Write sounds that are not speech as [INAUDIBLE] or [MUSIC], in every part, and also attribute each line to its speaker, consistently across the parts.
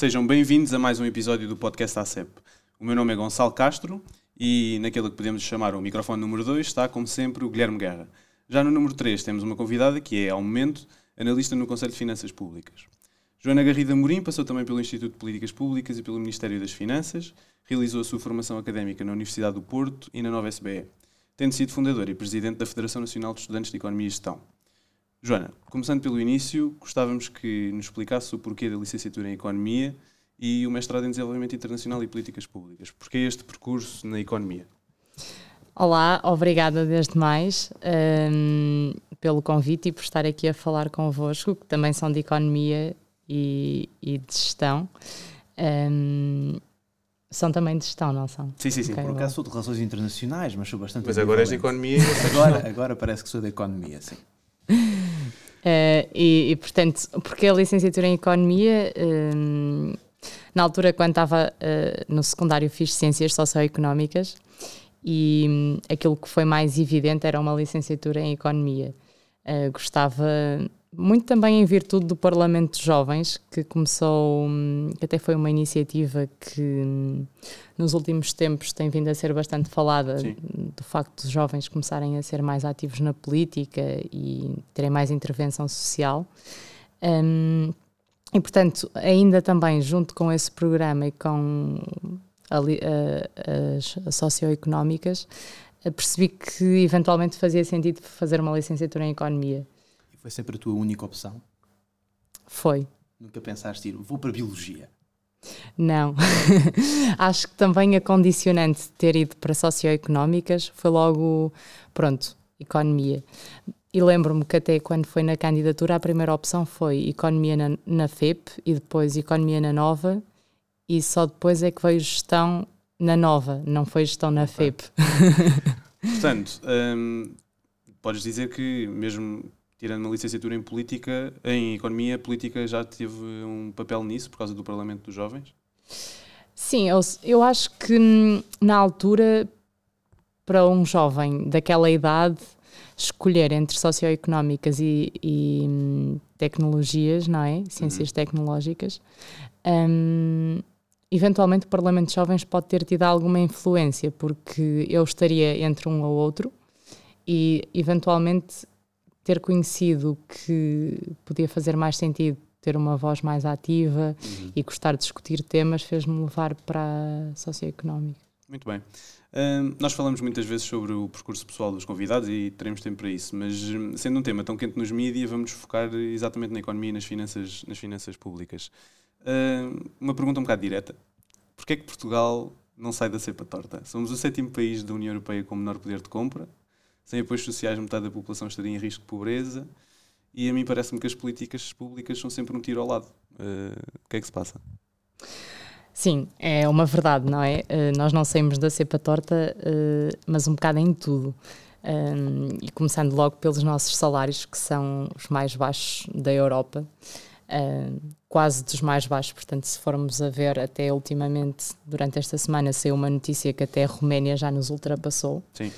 Speaker 1: Sejam bem-vindos a mais um episódio do podcast ACEP. O meu nome é Gonçalo Castro e naquele que podemos chamar o microfone número 2 está, como sempre, o Guilherme Guerra. Já no número 3 temos uma convidada que é, ao momento, analista no Conselho de Finanças Públicas. Joana Garrida Morim passou também pelo Instituto de Políticas Públicas e pelo Ministério das Finanças, realizou a sua formação académica na Universidade do Porto e na Nova SBE, tendo sido fundadora e presidente da Federação Nacional de Estudantes de Economia e Gestão. Joana, começando pelo início, gostávamos que nos explicasse o porquê da licenciatura em Economia e o mestrado em Desenvolvimento Internacional e Políticas Públicas. Porquê este percurso na economia?
Speaker 2: Olá, obrigada desde mais um, pelo convite e por estar aqui a falar convosco, que também são de economia e, e de gestão. Um, são também de gestão, não são?
Speaker 1: Sim, sim, sim.
Speaker 3: Okay, Por acaso sou de relações internacionais, mas sou bastante.
Speaker 1: Mas agora és de economia. [LAUGHS]
Speaker 3: agora, agora parece que sou de economia, sim.
Speaker 2: Uh, e, e, portanto, porque a licenciatura em Economia, uh, na altura, quando estava uh, no secundário, fiz Ciências Socioeconómicas e um, aquilo que foi mais evidente era uma licenciatura em Economia. gostava muito também em virtude do Parlamento de Jovens, que começou, hum, que até foi uma iniciativa que hum, nos últimos tempos tem vindo a ser bastante falada, Sim. do facto dos jovens começarem a ser mais ativos na política e terem mais intervenção social. Um, e, portanto, ainda também, junto com esse programa e com a, a, as, as socioeconómicas, percebi que eventualmente fazia sentido fazer uma licenciatura em Economia
Speaker 3: foi sempre a tua única opção?
Speaker 2: Foi.
Speaker 3: Nunca pensaste ir, vou para Biologia?
Speaker 2: Não. [LAUGHS] Acho que também a condicionante de ter ido para socioeconómicas foi logo, pronto, economia. E lembro-me que até quando foi na candidatura, a primeira opção foi economia na, na FEP e depois economia na Nova, e só depois é que veio gestão na Nova, não foi gestão na FEP. [LAUGHS]
Speaker 1: Portanto, hum, podes dizer que mesmo tirando uma licenciatura em política, em economia, a política já teve um papel nisso por causa do Parlamento dos Jovens?
Speaker 2: Sim, eu, eu acho que hum, na altura, para um jovem daquela idade, escolher entre socioeconómicas e, e hum, tecnologias, não é? Ciências uhum. tecnológicas, um, eventualmente o Parlamento de Jovens pode ter tido alguma influência, porque eu estaria entre um ou outro e eventualmente ter conhecido que podia fazer mais sentido ter uma voz mais ativa uhum. e gostar de discutir temas fez-me levar para a socioeconómica.
Speaker 1: Muito bem. Uh, nós falamos muitas vezes sobre o percurso pessoal dos convidados e teremos tempo para isso, mas hum, sendo um tema tão quente nos mídias, vamos focar exatamente na economia e nas finanças, nas finanças públicas. Uh, uma pergunta um bocado direta. Porquê é que Portugal não sai da cepa torta? Somos o sétimo país da União Europeia com menor poder de compra, sem apoios sociais, metade da população estaria em risco de pobreza. E a mim parece-me que as políticas públicas são sempre um tiro ao lado. Uh, o que é que se passa?
Speaker 2: Sim, é uma verdade, não é? Uh, nós não saímos da cepa torta, uh, mas um bocado em tudo. Um, e começando logo pelos nossos salários, que são os mais baixos da Europa, quase dos mais baixos. Portanto, se formos a ver, até ultimamente, durante esta semana, saiu uma notícia que até a Roménia já nos ultrapassou.
Speaker 1: Sim.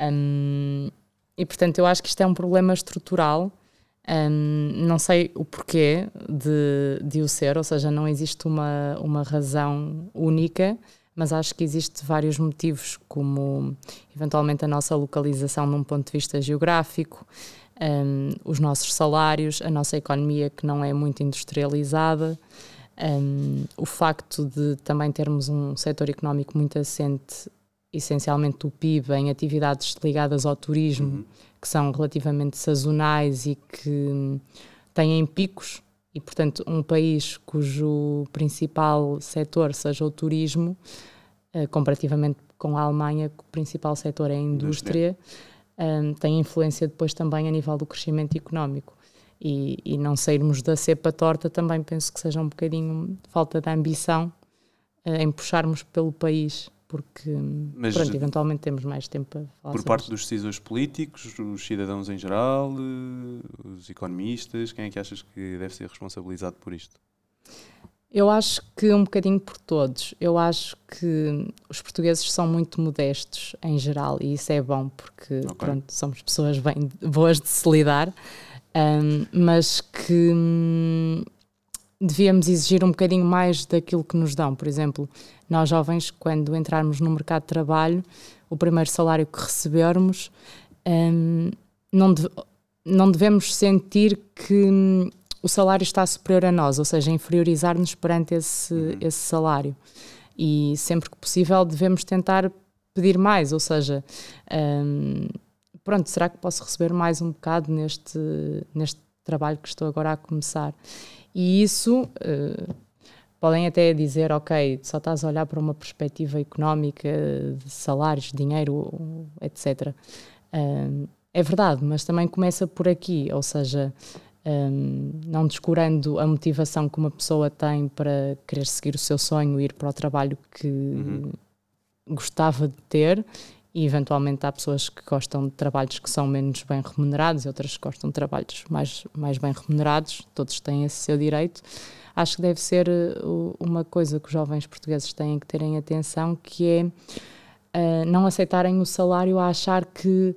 Speaker 2: Um, e portanto, eu acho que isto é um problema estrutural. Um, não sei o porquê de, de o ser, ou seja, não existe uma, uma razão única, mas acho que existem vários motivos, como eventualmente a nossa localização num ponto de vista geográfico, um, os nossos salários, a nossa economia que não é muito industrializada, um, o facto de também termos um setor económico muito assente essencialmente o PIB em atividades ligadas ao turismo, uhum. que são relativamente sazonais e que têm picos, e portanto, um país cujo principal setor seja o turismo, uh, comparativamente com a Alemanha, que o principal setor é a indústria, um, tem influência depois também a nível do crescimento económico. E, e não sairmos da cepa torta também penso que seja um bocadinho falta de ambição uh, em puxarmos pelo país porque Mas, pronto, eventualmente temos mais tempo para
Speaker 1: falar Por parte dos decisores políticos, os cidadãos em geral, eh, os economistas, quem é que achas que deve ser responsabilizado por isto?
Speaker 2: Eu acho que um bocadinho por todos. Eu acho que os portugueses são muito modestos em geral e isso é bom porque okay. pronto, somos pessoas bem boas de se lidar, um, mas que hum, devíamos exigir um bocadinho mais daquilo que nos dão. Por exemplo, nós jovens, quando entrarmos no mercado de trabalho, o primeiro salário que recebermos, um, não, de, não devemos sentir que hum, o salário está superior a nós, ou seja, inferiorizar-nos perante esse, uhum. esse salário. E sempre que possível devemos tentar pedir mais, ou seja, um, pronto, será que posso receber mais um bocado neste, neste trabalho que estou agora a começar? E isso uh, podem até dizer, ok, só estás a olhar para uma perspectiva económica, de salários, dinheiro, etc. Um, é verdade, mas também começa por aqui, ou seja, um, não descurando a motivação que uma pessoa tem para querer seguir o seu sonho, ir para o trabalho que uhum. gostava de ter. E eventualmente há pessoas que gostam de trabalhos que são menos bem remunerados e outras que gostam de trabalhos mais, mais bem remunerados, todos têm esse seu direito. Acho que deve ser uh, uma coisa que os jovens portugueses têm que terem atenção, que é uh, não aceitarem o salário a achar que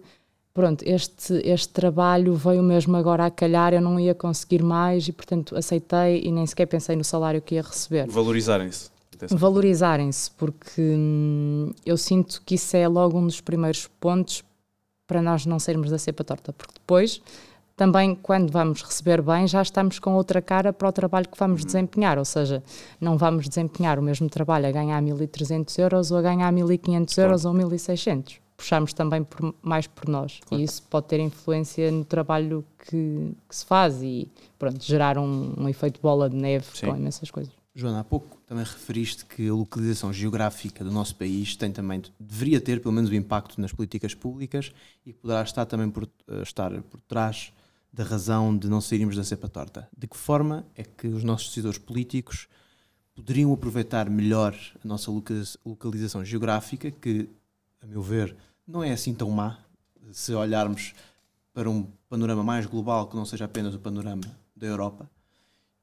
Speaker 2: pronto, este, este trabalho veio mesmo agora a calhar, eu não ia conseguir mais e, portanto, aceitei e nem sequer pensei no salário que ia receber.
Speaker 1: Valorizarem-se.
Speaker 2: Valorizarem-se, porque hum, eu sinto que isso é logo um dos primeiros pontos para nós não sermos da cepa torta, porque depois também quando vamos receber bem já estamos com outra cara para o trabalho que vamos uhum. desempenhar, ou seja, não vamos desempenhar o mesmo trabalho a ganhar 1.300 euros ou a ganhar 1.500 claro. euros ou 1.600 puxamos também por, mais por nós. Claro. E isso pode ter influência no trabalho que, que se faz e pronto, gerar um, um efeito bola de neve Sim. com imensas coisas.
Speaker 3: Joana, há pouco também referiste que a localização geográfica do nosso país tem também, deveria ter pelo menos um impacto nas políticas públicas e poderá estar também por, eh, estar por trás da razão de não sairmos da cepa torta. De que forma é que os nossos decisores políticos poderiam aproveitar melhor a nossa localização geográfica, que, a meu ver, não é assim tão má se olharmos para um panorama mais global que não seja apenas o panorama da Europa.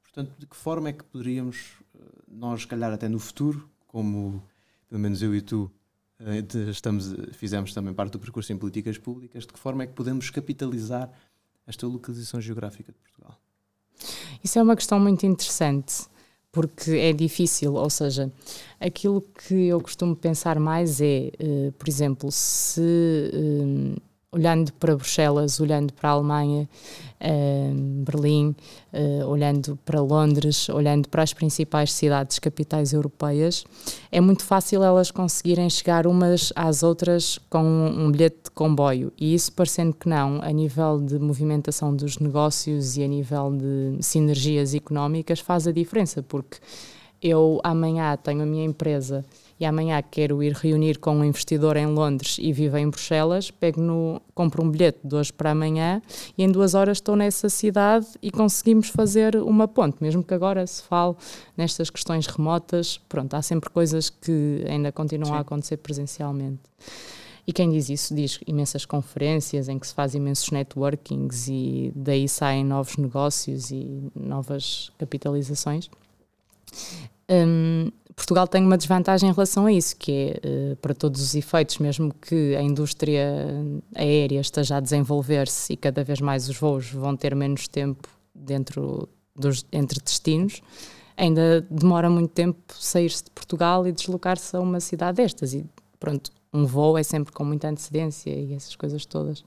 Speaker 3: Portanto, de que forma é que poderíamos, eh, nós, se calhar até no futuro, como pelo menos eu e tu eh, estamos, fizemos também parte do percurso em políticas públicas, de que forma é que podemos capitalizar esta localização geográfica de Portugal?
Speaker 2: Isso é uma questão muito interessante porque é difícil, ou seja, aquilo que eu costumo pensar mais é, uh, por exemplo, se uh, olhando para Bruxelas, olhando para a Alemanha, uh, Berlim, uh, olhando para Londres, olhando para as principais cidades capitais europeias, é muito fácil elas conseguirem chegar umas às outras com um, bilhete de comboio. E isso, parecendo que não, a nível de movimentação dos negócios e a nível de sinergias económicas, faz a diferença, porque eu amanhã tenho a minha empresa e amanhã quero ir reunir com um investidor em Londres e vivo em Bruxelas, pego no, compro um bilhete de hoje para amanhã e em duas horas estou nessa cidade e conseguimos fazer uma ponte, mesmo que agora se fale nestas questões remotas, pronto, há sempre coisas que ainda continuam Sim. a acontecer presencialmente. E quem diz isso diz imensas conferências em que se faz imensos networkings e daí saem novos negócios e novas capitalizações. Um, Portugal tem uma desvantagem em relação a isso, que é, uh, para todos os efeitos, mesmo que a indústria aérea esteja a desenvolver-se e cada vez mais os voos vão ter menos tempo dentro dos, entre destinos, ainda demora muito tempo sair-se de Portugal e deslocar-se a uma cidade destas. E pronto, um voo é sempre com muita antecedência e essas coisas todas.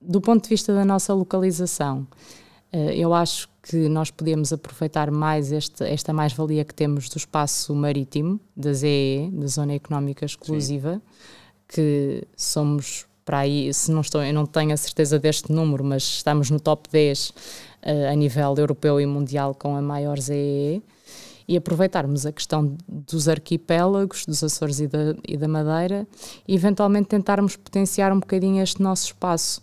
Speaker 2: Do ponto de vista da nossa localização, eu acho que nós podemos aproveitar mais esta, esta mais-valia que temos do espaço marítimo, da ZEE, da Zona Económica Exclusiva, Sim. que somos para aí, se não estou, eu não tenho a certeza deste número, mas estamos no top 10 uh, eh, a nível europeu e mundial com a maior ZEE e aproveitarmos a questão dos arquipélagos, dos Açores e da, e da Madeira e eventualmente tentarmos potenciar um bocadinho este nosso espaço,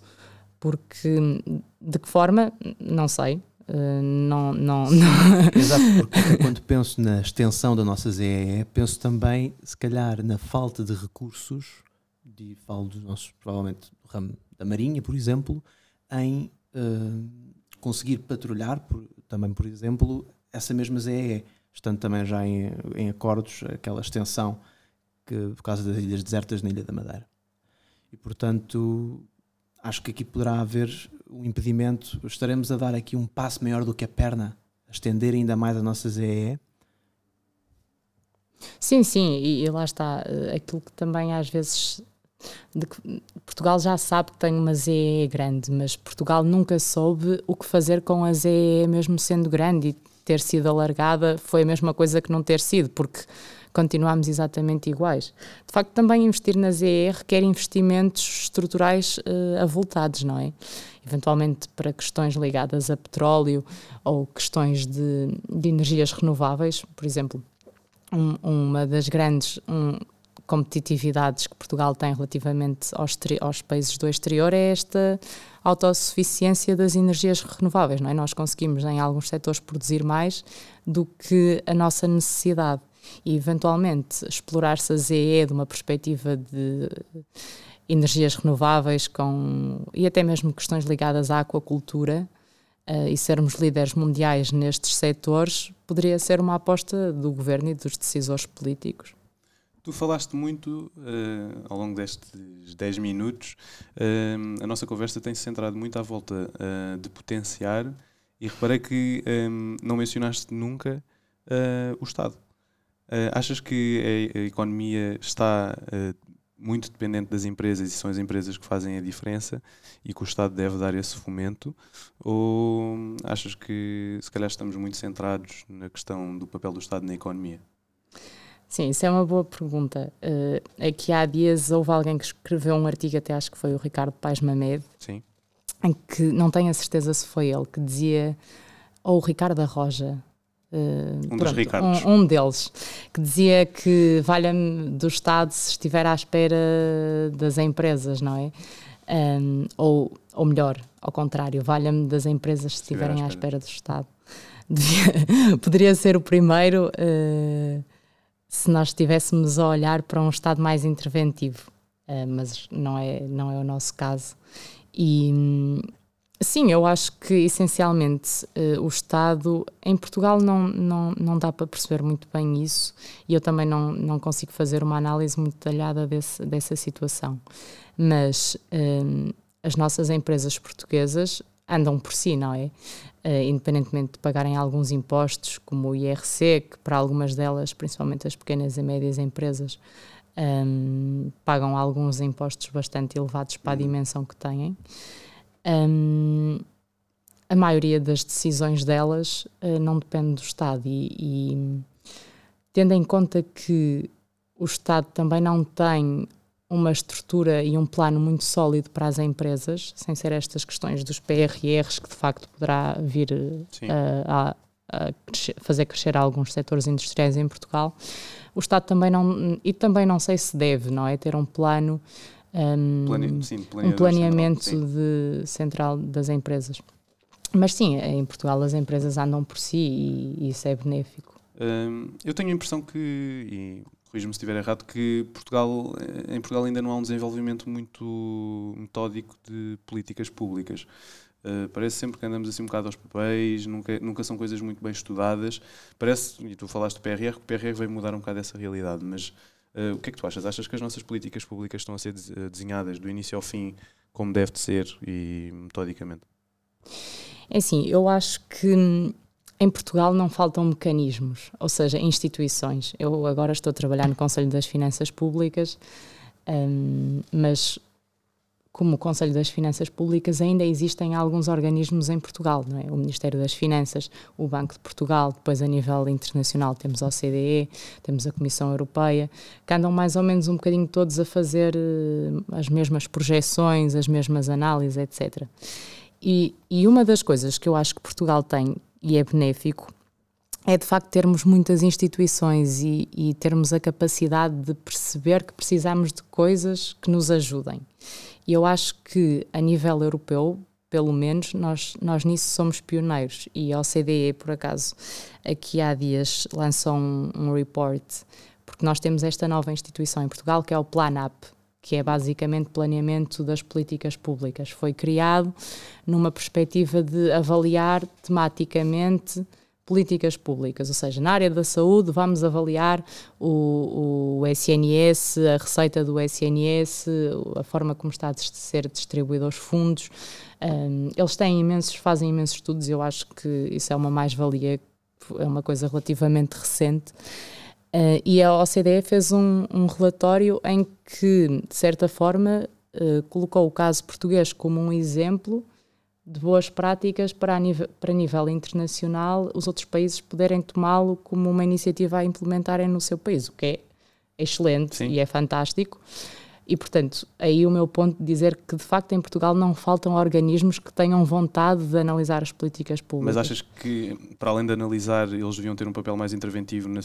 Speaker 2: porque de que forma, não sei, Uh, não, não, não.
Speaker 3: Exato, porque quando [LAUGHS] penso na extensão da nossa ZEE, penso também, se calhar, na falta de recursos, de, falo dos nossos, provavelmente, do ramo da Marinha, por exemplo, em uh, conseguir patrulhar, por, também, por exemplo, essa mesma ZEE, estando também já em, em acordos aquela extensão que, por causa das ilhas desertas na Ilha da Madeira. E, portanto, acho que aqui poderá haver um impedimento, estaremos a dar aqui um passo maior do que a perna a estender ainda mais a nossa ZEE?
Speaker 2: Sim, sim, e, e lá está. eh, Aquilo que também às vezes. Portugal já sabe que tem uma ZE grande, mas Portugal nunca soube o que fazer com a ZE mesmo sendo grande e ter sido alargada foi a mesma coisa que não ter sido, porque continuamos exatamente iguais. De facto, também investir na ZE requer investimentos estruturais eh, avultados, não é? Eventualmente para questões ligadas a petróleo ou questões de, de energias renováveis, por exemplo, um- uma das grandes um, competitividades que Portugal tem relativamente aos, aos países do exterior é esta autossuficiência das energias renováveis. Não é? Nós conseguimos, em alguns setores, produzir mais do que a nossa necessidade. E, eventualmente, explorar-se a ZE de uma perspectiva de energias renováveis com, e até mesmo questões ligadas à aquacultura, eh, e sermos líderes mundiais nestes setores poderia ser uma aposta do governo e dos decisores políticos.
Speaker 1: Tu falaste muito eh, ao longo destes 10 minutos, eh, a nossa conversa tem-se centrado muito à volta eh, de potenciar e reparei que eh, não mencionaste nunca o Estado. Eh, achas que a, a economia está eh, muito dependente das empresas e são as empresas que fazem a diferença e que o Estado deve dar esse fomento? Ou achas que se calhar estamos muito centrados na questão do papel do Estado na economia?
Speaker 2: Sim, isso é uma boa pergunta. Eh, aqui há dias houve alguém que escreveu um artigo, até acho que foi o Ricardo Paes Mamed,
Speaker 1: Sim.
Speaker 2: em que não tenho a certeza se foi ele, que dizia, ou o Ricardo Arroja,
Speaker 1: Um dos Ricardos.
Speaker 2: um, um deles, que dizia que valha-me do Estado se estiver à espera das empresas, não é? Um, ou, ou melhor, ao contrário, valha-me das empresas se
Speaker 1: estiver à
Speaker 2: estiverem à
Speaker 1: espera.
Speaker 2: espera do Estado. [LAUGHS] Devia- poderia ser o primeiro eh, se nós estivéssemos a olhar para um Estado mais interventivo, Eh, mas não é, não é o nosso caso. E hum, sim, eu acho que essencialmente eh, o Estado em Portugal não, não, não dá para perceber muito bem isso e eu também não, não consigo fazer uma análise muito detalhada desse, dessa situação. Mas hum, as nossas empresas portuguesas andam por si, não é? Eh, independentemente de pagarem alguns impostos, como o IRC, que para algumas delas, principalmente as pequenas e médias empresas, hum, pagam alguns impostos bastante elevados para a dimensão que têm. Hum, a maioria das decisões delas eh, não depende do Estado e, e tendo em conta que o Estado também não tem uma estrutura e um plano muito sólido para as empresas, sem ser estas questões dos PRRs, que de facto poderá vir a, a- a crescer- fazer crescer alguns setores industriais em Portugal. O Estado também não, e também não sei se deve, não é? Ter um plano, hum,
Speaker 1: Plane... Sim,
Speaker 2: um planeamento
Speaker 1: central,
Speaker 2: de, central das empresas. Mas sim, em Portugal as empresas andam por si e, e isso é benéfico.
Speaker 1: Hum, eu tenho a impressão que, e corrijo-me se estiver errado, que Portugal, em Portugal ainda não há um desenvolvimento muito metódico de políticas públicas. Uh, parece sempre que andamos assim um bocado aos papéis, nunca, nunca são coisas muito bem estudadas. Parece, e tu falaste do PRR, que o PRR veio mudar um bocado essa realidade, mas uh, o que é que tu achas? Achas que as nossas políticas públicas estão a ser eh, desenhadas do início ao fim como deve de ser e metodicamente?
Speaker 2: É assim, eu acho que hum, em Portugal não faltam mecanismos, ou seja, instituições. Eu agora estou a trabalhar no Conselho das Finanças Públicas, hum, mas como o Conselho das Finanças Públicas ainda existem alguns organismos em Portugal, não é? O Ministério das Finanças, o Banco de Portugal, depois a nível internacional temos a OCDE, temos a Comissão Europeia, que andam mais ou menos um bocadinho todos a fazer eh, as mesmas projeções, as mesmas análises, etc. E, e uma das coisas que eu acho que Portugal tem e é benéfico é de facto termos muitas instituições e, e termos a capacidade de perceber que precisamos de coisas que nos ajudem. E eu acho que a nível europeu, pelo menos, nós, nós nisso somos pioneiros. E a OCDE, por acaso, aqui há dias lançou um, um report, porque nós temos esta nova instituição em Portugal que é o PlanUp, que é basicamente planeamento das políticas públicas. Foi criado numa perspectiva de avaliar tematicamente políticas públicas, ou seja, na área da saúde vamos avaliar o, o SNS, a receita do SNS, a forma como está a ser distribuído os fundos. Um, eles têm imensos, fazem imensos estudos, eu acho que isso é uma mais-valia, é uma coisa relativamente recente. Uh, e a OCDE fez um, um, relatório em que, de certa forma, uh, colocou o caso português como um exemplo de boas práticas para, nível, para nível internacional os outros países poderem tomá-lo como uma iniciativa a implementarem no seu país, o que é excelente Sim. e é fantástico. E, portanto, aí o meu ponto de dizer que, de facto, em Portugal não faltam organismos que tenham vontade de analisar as políticas públicas.
Speaker 1: Mas achas que, para além de analisar, eles deviam ter um papel mais interventivo no,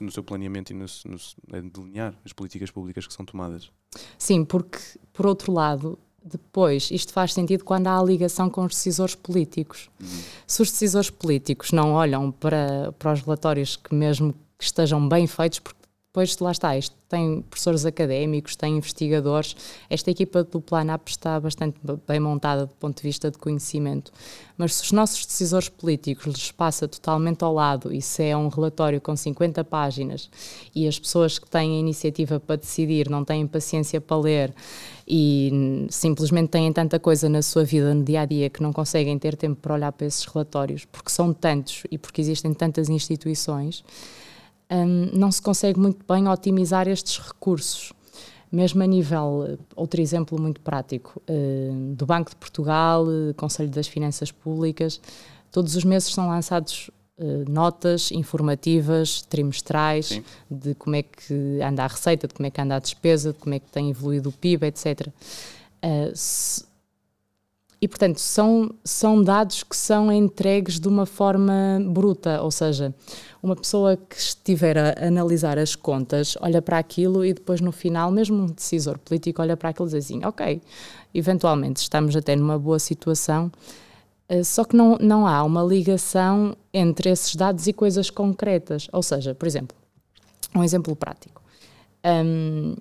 Speaker 1: no seu planeamento e no, no, delinear as políticas públicas que são tomadas?
Speaker 2: Sim, porque, por outro lado, depois, isto faz sentido quando há a ligação com os decisores políticos. Uhum. Se os decisores políticos não olham para, para os relatórios que, mesmo que estejam bem feitos, porque depois lá está, isto tem professores académicos, tem investigadores. Esta equipa do Planap está bastante bem montada do ponto de vista de conhecimento. Mas se os nossos decisores políticos lhes passa totalmente ao lado e se é um relatório com 50 páginas e as pessoas que têm a iniciativa para decidir não têm paciência para ler e simplesmente têm tanta coisa na sua vida no dia a dia que não conseguem ter tempo para olhar para esses relatórios, porque são tantos e porque existem tantas instituições um, não se consegue muito bem otimizar estes recursos. Mesmo a nível, outro exemplo muito prático, uh, do Banco de Portugal, uh, Conselho das Finanças Públicas, todos os meses são lançados uh, notas informativas, trimestrais, Sim. de como é que anda a receita, de como é que anda a despesa, de como é que tem evoluído o PIB, etc. Se, e, portanto, são, são dados que são entregues de uma forma bruta, ou seja, uma pessoa que estiver a analisar as contas olha para aquilo e depois no final, mesmo um decisor político olha para aquilo e diz assim, ok, eventualmente estamos até numa boa situação, eh, só que não, não há uma ligação entre esses dados e coisas concretas. Ou seja, por exemplo, um exemplo prático. Um,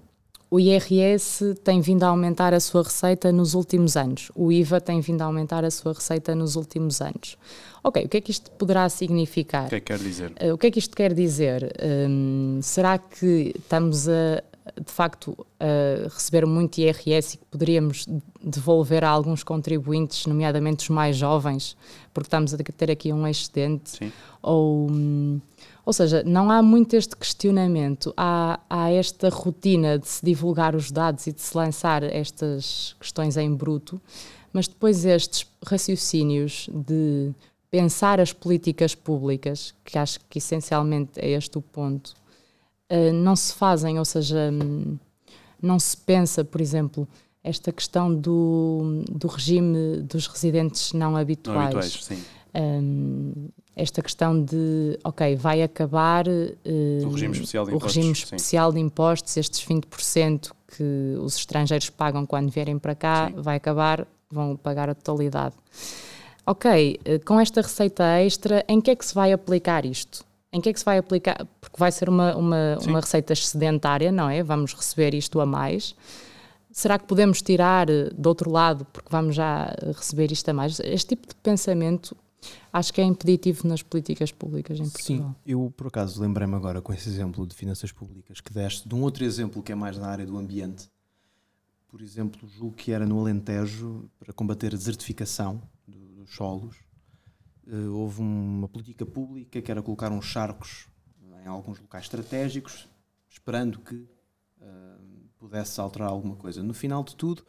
Speaker 2: o IRS tem vindo a aumentar a sua receita nos últimos anos. O IVA tem vindo a aumentar a sua receita nos últimos anos. Ok, o que é que isto poderá significar?
Speaker 1: O que é que quer dizer?
Speaker 2: Uh, o que é que isto quer dizer? Um, será que estamos a, de facto, a receber muito IRS e que poderíamos devolver a alguns contribuintes, nomeadamente os mais jovens, porque estamos a ter aqui um excedente?
Speaker 1: Sim.
Speaker 2: Ou. Um, ou seja, não há muito este questionamento, há, há esta rotina de se divulgar os dados e de se lançar estas questões em bruto, mas depois estes raciocínios de pensar as políticas públicas, que acho que essencialmente é este o ponto, uh, não se fazem, ou seja, não se pensa, por exemplo, esta questão do, do regime dos residentes não habituais. Não habituais
Speaker 1: sim.
Speaker 2: Um, esta questão de, ok, vai acabar uh,
Speaker 1: o regime especial de
Speaker 2: o
Speaker 1: impostos,
Speaker 2: regime especial de impostos estes 20% que os estrangeiros pagam quando vierem para cá, sim. vai acabar, vão pagar a totalidade. Ok, uh, com esta receita extra, em que é que se vai aplicar isto? Em que é que se vai aplicar? Porque vai ser uma, uma, uma receita excedentária, não é? Vamos receber isto a mais. Será que podemos tirar eh, do outro lado porque vamos já receber isto a mais? Este tipo de pensamento acho que é impeditivo nas políticas públicas em Portugal.
Speaker 3: Sim, eu por acaso lembrei-me agora com esse exemplo de finanças públicas que deste, de um outro exemplo que é mais na área do ambiente. Por exemplo, julgo que era no Alentejo, para combater a desertificação dos solos, uh, houve uma política pública que era colocar uns charcos em alguns locais estratégicos, esperando que uh, pudesse alterar alguma coisa. No final de tudo,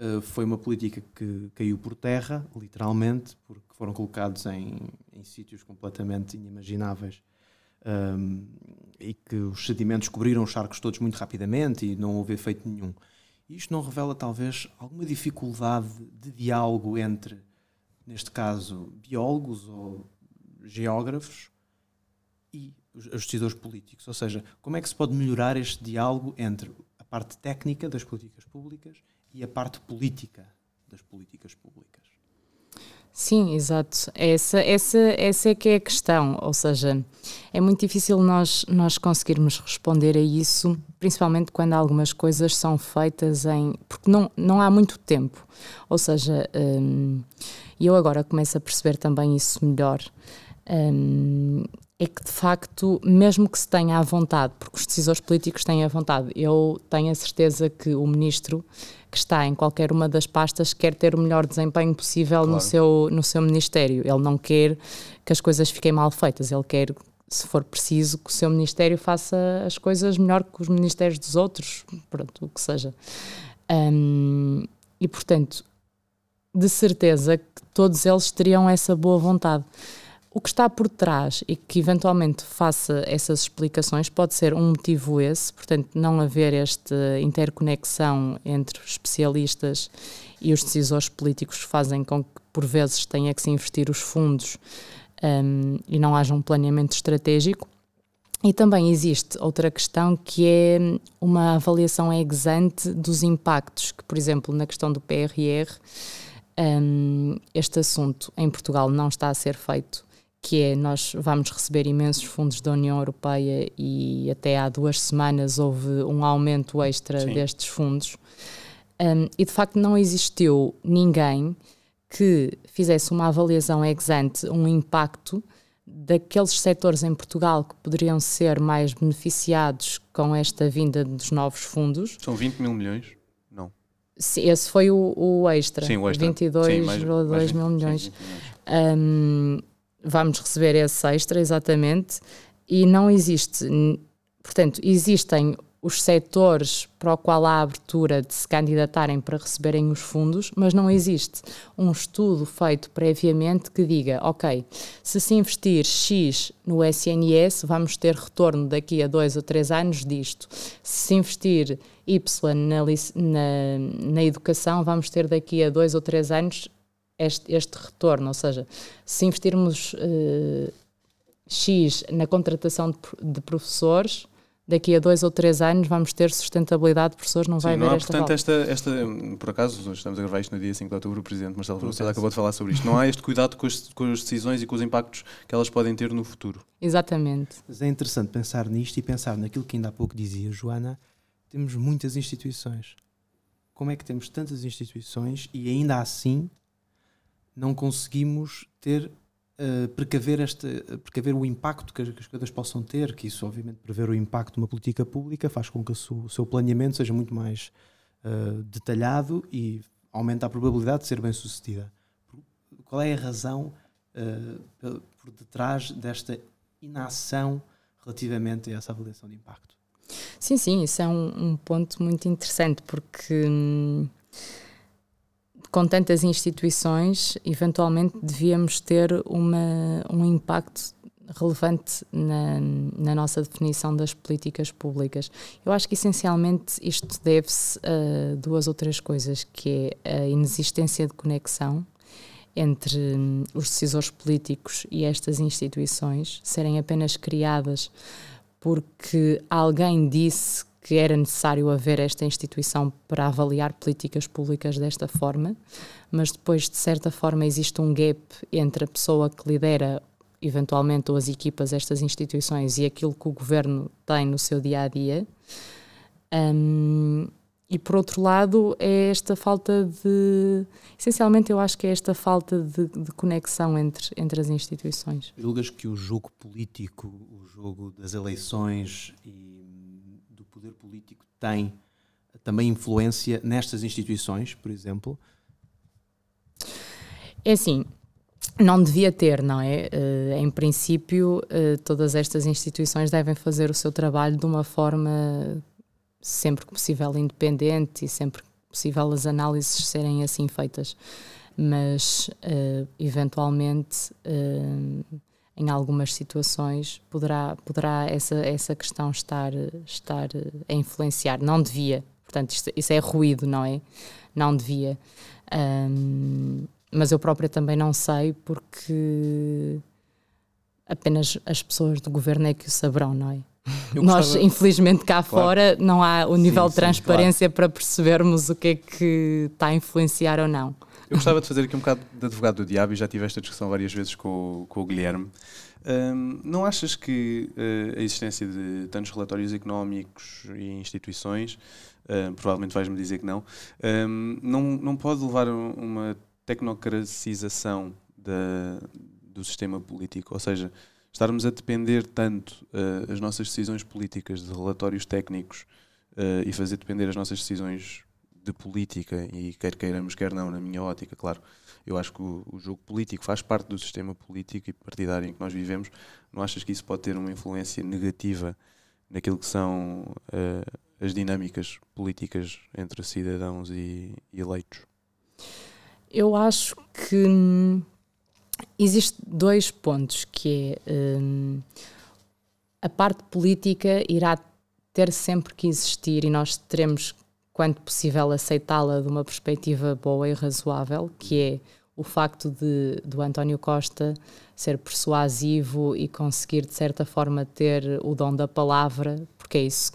Speaker 3: uh, foi uma política que caiu por terra, literalmente, porque foram colocados em, em sítios completamente inimagináveis um, e que os sedimentos cobriram os charcos todos muito rapidamente e não houve efeito nenhum. Isto não revela, talvez, alguma dificuldade de diálogo entre, neste caso, biólogos ou geógrafos e os decisores políticos? Ou seja, como é que se pode melhorar este diálogo entre a parte técnica das políticas públicas e a parte política das políticas públicas?
Speaker 2: Sim, exato. Essa, essa, essa é que é a questão. Ou seja, é muito difícil nós, nós conseguirmos responder a isso, principalmente quando algumas coisas são feitas em. porque não, não há muito tempo. Ou seja, hum, eu agora começo a perceber também isso melhor. um, é que de facto, mesmo que se tenha à vontade, porque os decisores políticos têm à vontade, eu tenho a certeza que o ministro que está em qualquer uma das pastas quer ter o melhor desempenho possível claro. no, seu, no seu ministério. Ele não quer que as coisas fiquem mal feitas, ele quer, se for preciso, que o seu ministério faça as coisas melhor que os ministérios dos outros, pronto, o que seja. Um, e portanto, de certeza que todos eles teriam essa boa vontade. O que está por trás e que eventualmente faça essas explicações pode ser um motivo esse, portanto, não haver esta interconexão entre especialistas e os decisores políticos fazem com que, por vezes, tenha que se investir os fundos um, e não haja um planeamento estratégico. E também existe outra questão que é uma avaliação ex ante dos impactos, que, por exemplo, na questão do PRR, um, este assunto em Portugal não está a ser feito que é nós vamos receber imensos fundos da União Europeia e até há duas semanas houve um aumento extra Sim. destes fundos. Um, e de facto não existiu ninguém que fizesse uma avaliação ex ante, um impacto daqueles setores em Portugal que poderiam ser mais beneficiados com esta vinda dos novos fundos.
Speaker 1: São 20 mil milhões? Não.
Speaker 2: Esse foi o, o extra. Sim, o extra. 22,2 mil milhões. Sim, um, vamos receber esse extra, exatamente, e não existe, portanto, existem os setores para o qual há abertura de se candidatarem para receberem os fundos, mas não existe um estudo feito previamente que diga, ok, se se investir X no SNS, vamos ter retorno daqui a dois ou três anos disto. Se se investir Y na, na, na educação, vamos ter daqui a dois ou três anos este, este retorno. Ou seja, se investirmos uh, X na contratação de, de, professores, daqui a dois ou três anos vamos ter sustentabilidade de professores, não
Speaker 1: Sim,
Speaker 2: vai
Speaker 1: não
Speaker 2: haver
Speaker 1: há, esta portanto, esta, esta, por acaso, estamos a gravar isto no dia 5 de outubro, o Presidente Marcelo Rebelo acabou de falar sobre isto. Não há este cuidado com as, com as decisões e com os impactos que elas podem ter no futuro.
Speaker 2: Exatamente.
Speaker 3: Mas é interessante pensar nisto e pensar naquilo que ainda há pouco dizia Joana, temos muitas instituições. Como é que temos tantas instituições e ainda assim não conseguimos ter uh, precaver, este, precaver o impacto que as, que as, coisas possam ter, que isso obviamente prever o impacto de uma política pública faz com que o seu, o seu planeamento seja muito mais uh, detalhado e aumenta a probabilidade de ser bem sucedida. Qual é a razão uh, por detrás desta inação relativamente a essa avaliação de impacto?
Speaker 2: Sim, sim, isso é um, um ponto muito interessante porque hum, com tantas instituições, eventualmente devíamos ter uma, um impacto relevante na, na, nossa definição das políticas públicas. Eu acho que essencialmente isto deve-se a duas ou três coisas, que é a inexistência de conexão entre hum, os decisores políticos e estas instituições serem apenas criadas porque alguém disse que era necessário haver esta instituição para avaliar políticas públicas desta forma, mas depois, de certa forma, existe um gap entre a pessoa que lidera, eventualmente, ou as equipas destas instituições e aquilo que o governo tem no seu dia a dia. Um, e por outro lado, é esta falta de. Essencialmente, eu acho que é esta falta de, de conexão entre, entre as instituições.
Speaker 3: Julgas que o jogo político, o jogo das eleições e poder político tem também influência nestas instituições, por exemplo?
Speaker 2: É assim, não devia ter, não é? Uh, em princípio, uh, todas estas instituições devem fazer o seu trabalho de uma forma sempre que possível independente e sempre que possível as análises serem assim feitas. Mas, uh, eventualmente, em algumas situações poderá, poderá essa, essa questão estar, estar a influenciar. Não devia. Portanto, isto, isso é ruído, não é? Não devia. Um, mas eu própria também não sei porque apenas as pessoas do governo é que o saberão, não é? Eu Nós, gostava... infelizmente, cá claro. fora não há o nível sim, de transparência sim, claro. para percebermos o que é que está a influenciar ou não.
Speaker 1: Eu gostava de fazer aqui um bocado de advogado do diabo e já tive esta discussão várias vezes com, com o Guilherme. Um, não achas que uh, a existência de tantos relatórios económicos e instituições, uh, provavelmente vais-me dizer que não, um, não, não pode levar a uma tecnocratização da, do sistema político. Ou seja, estarmos a depender tanto uh, as nossas decisões políticas de relatórios técnicos uh, e fazer depender as nossas decisões de política, e quer queiramos, quer não, na minha ótica, claro. Eu acho que o, jogo político faz parte do sistema político e partidário em que nós vivemos. Não achas que isso pode ter uma influência negativa naquilo que são uh, as dinâmicas políticas entre cidadãos e, e eleitos?
Speaker 2: Eu acho que hum, existe dois pontos que é hum, a parte política irá ter sempre que existir e nós teremos quanto possível aceitá-la de uma perspectiva boa e razoável, que é o facto de do António Costa ser persuasivo e conseguir de certa forma ter o dom da palavra, porque é isso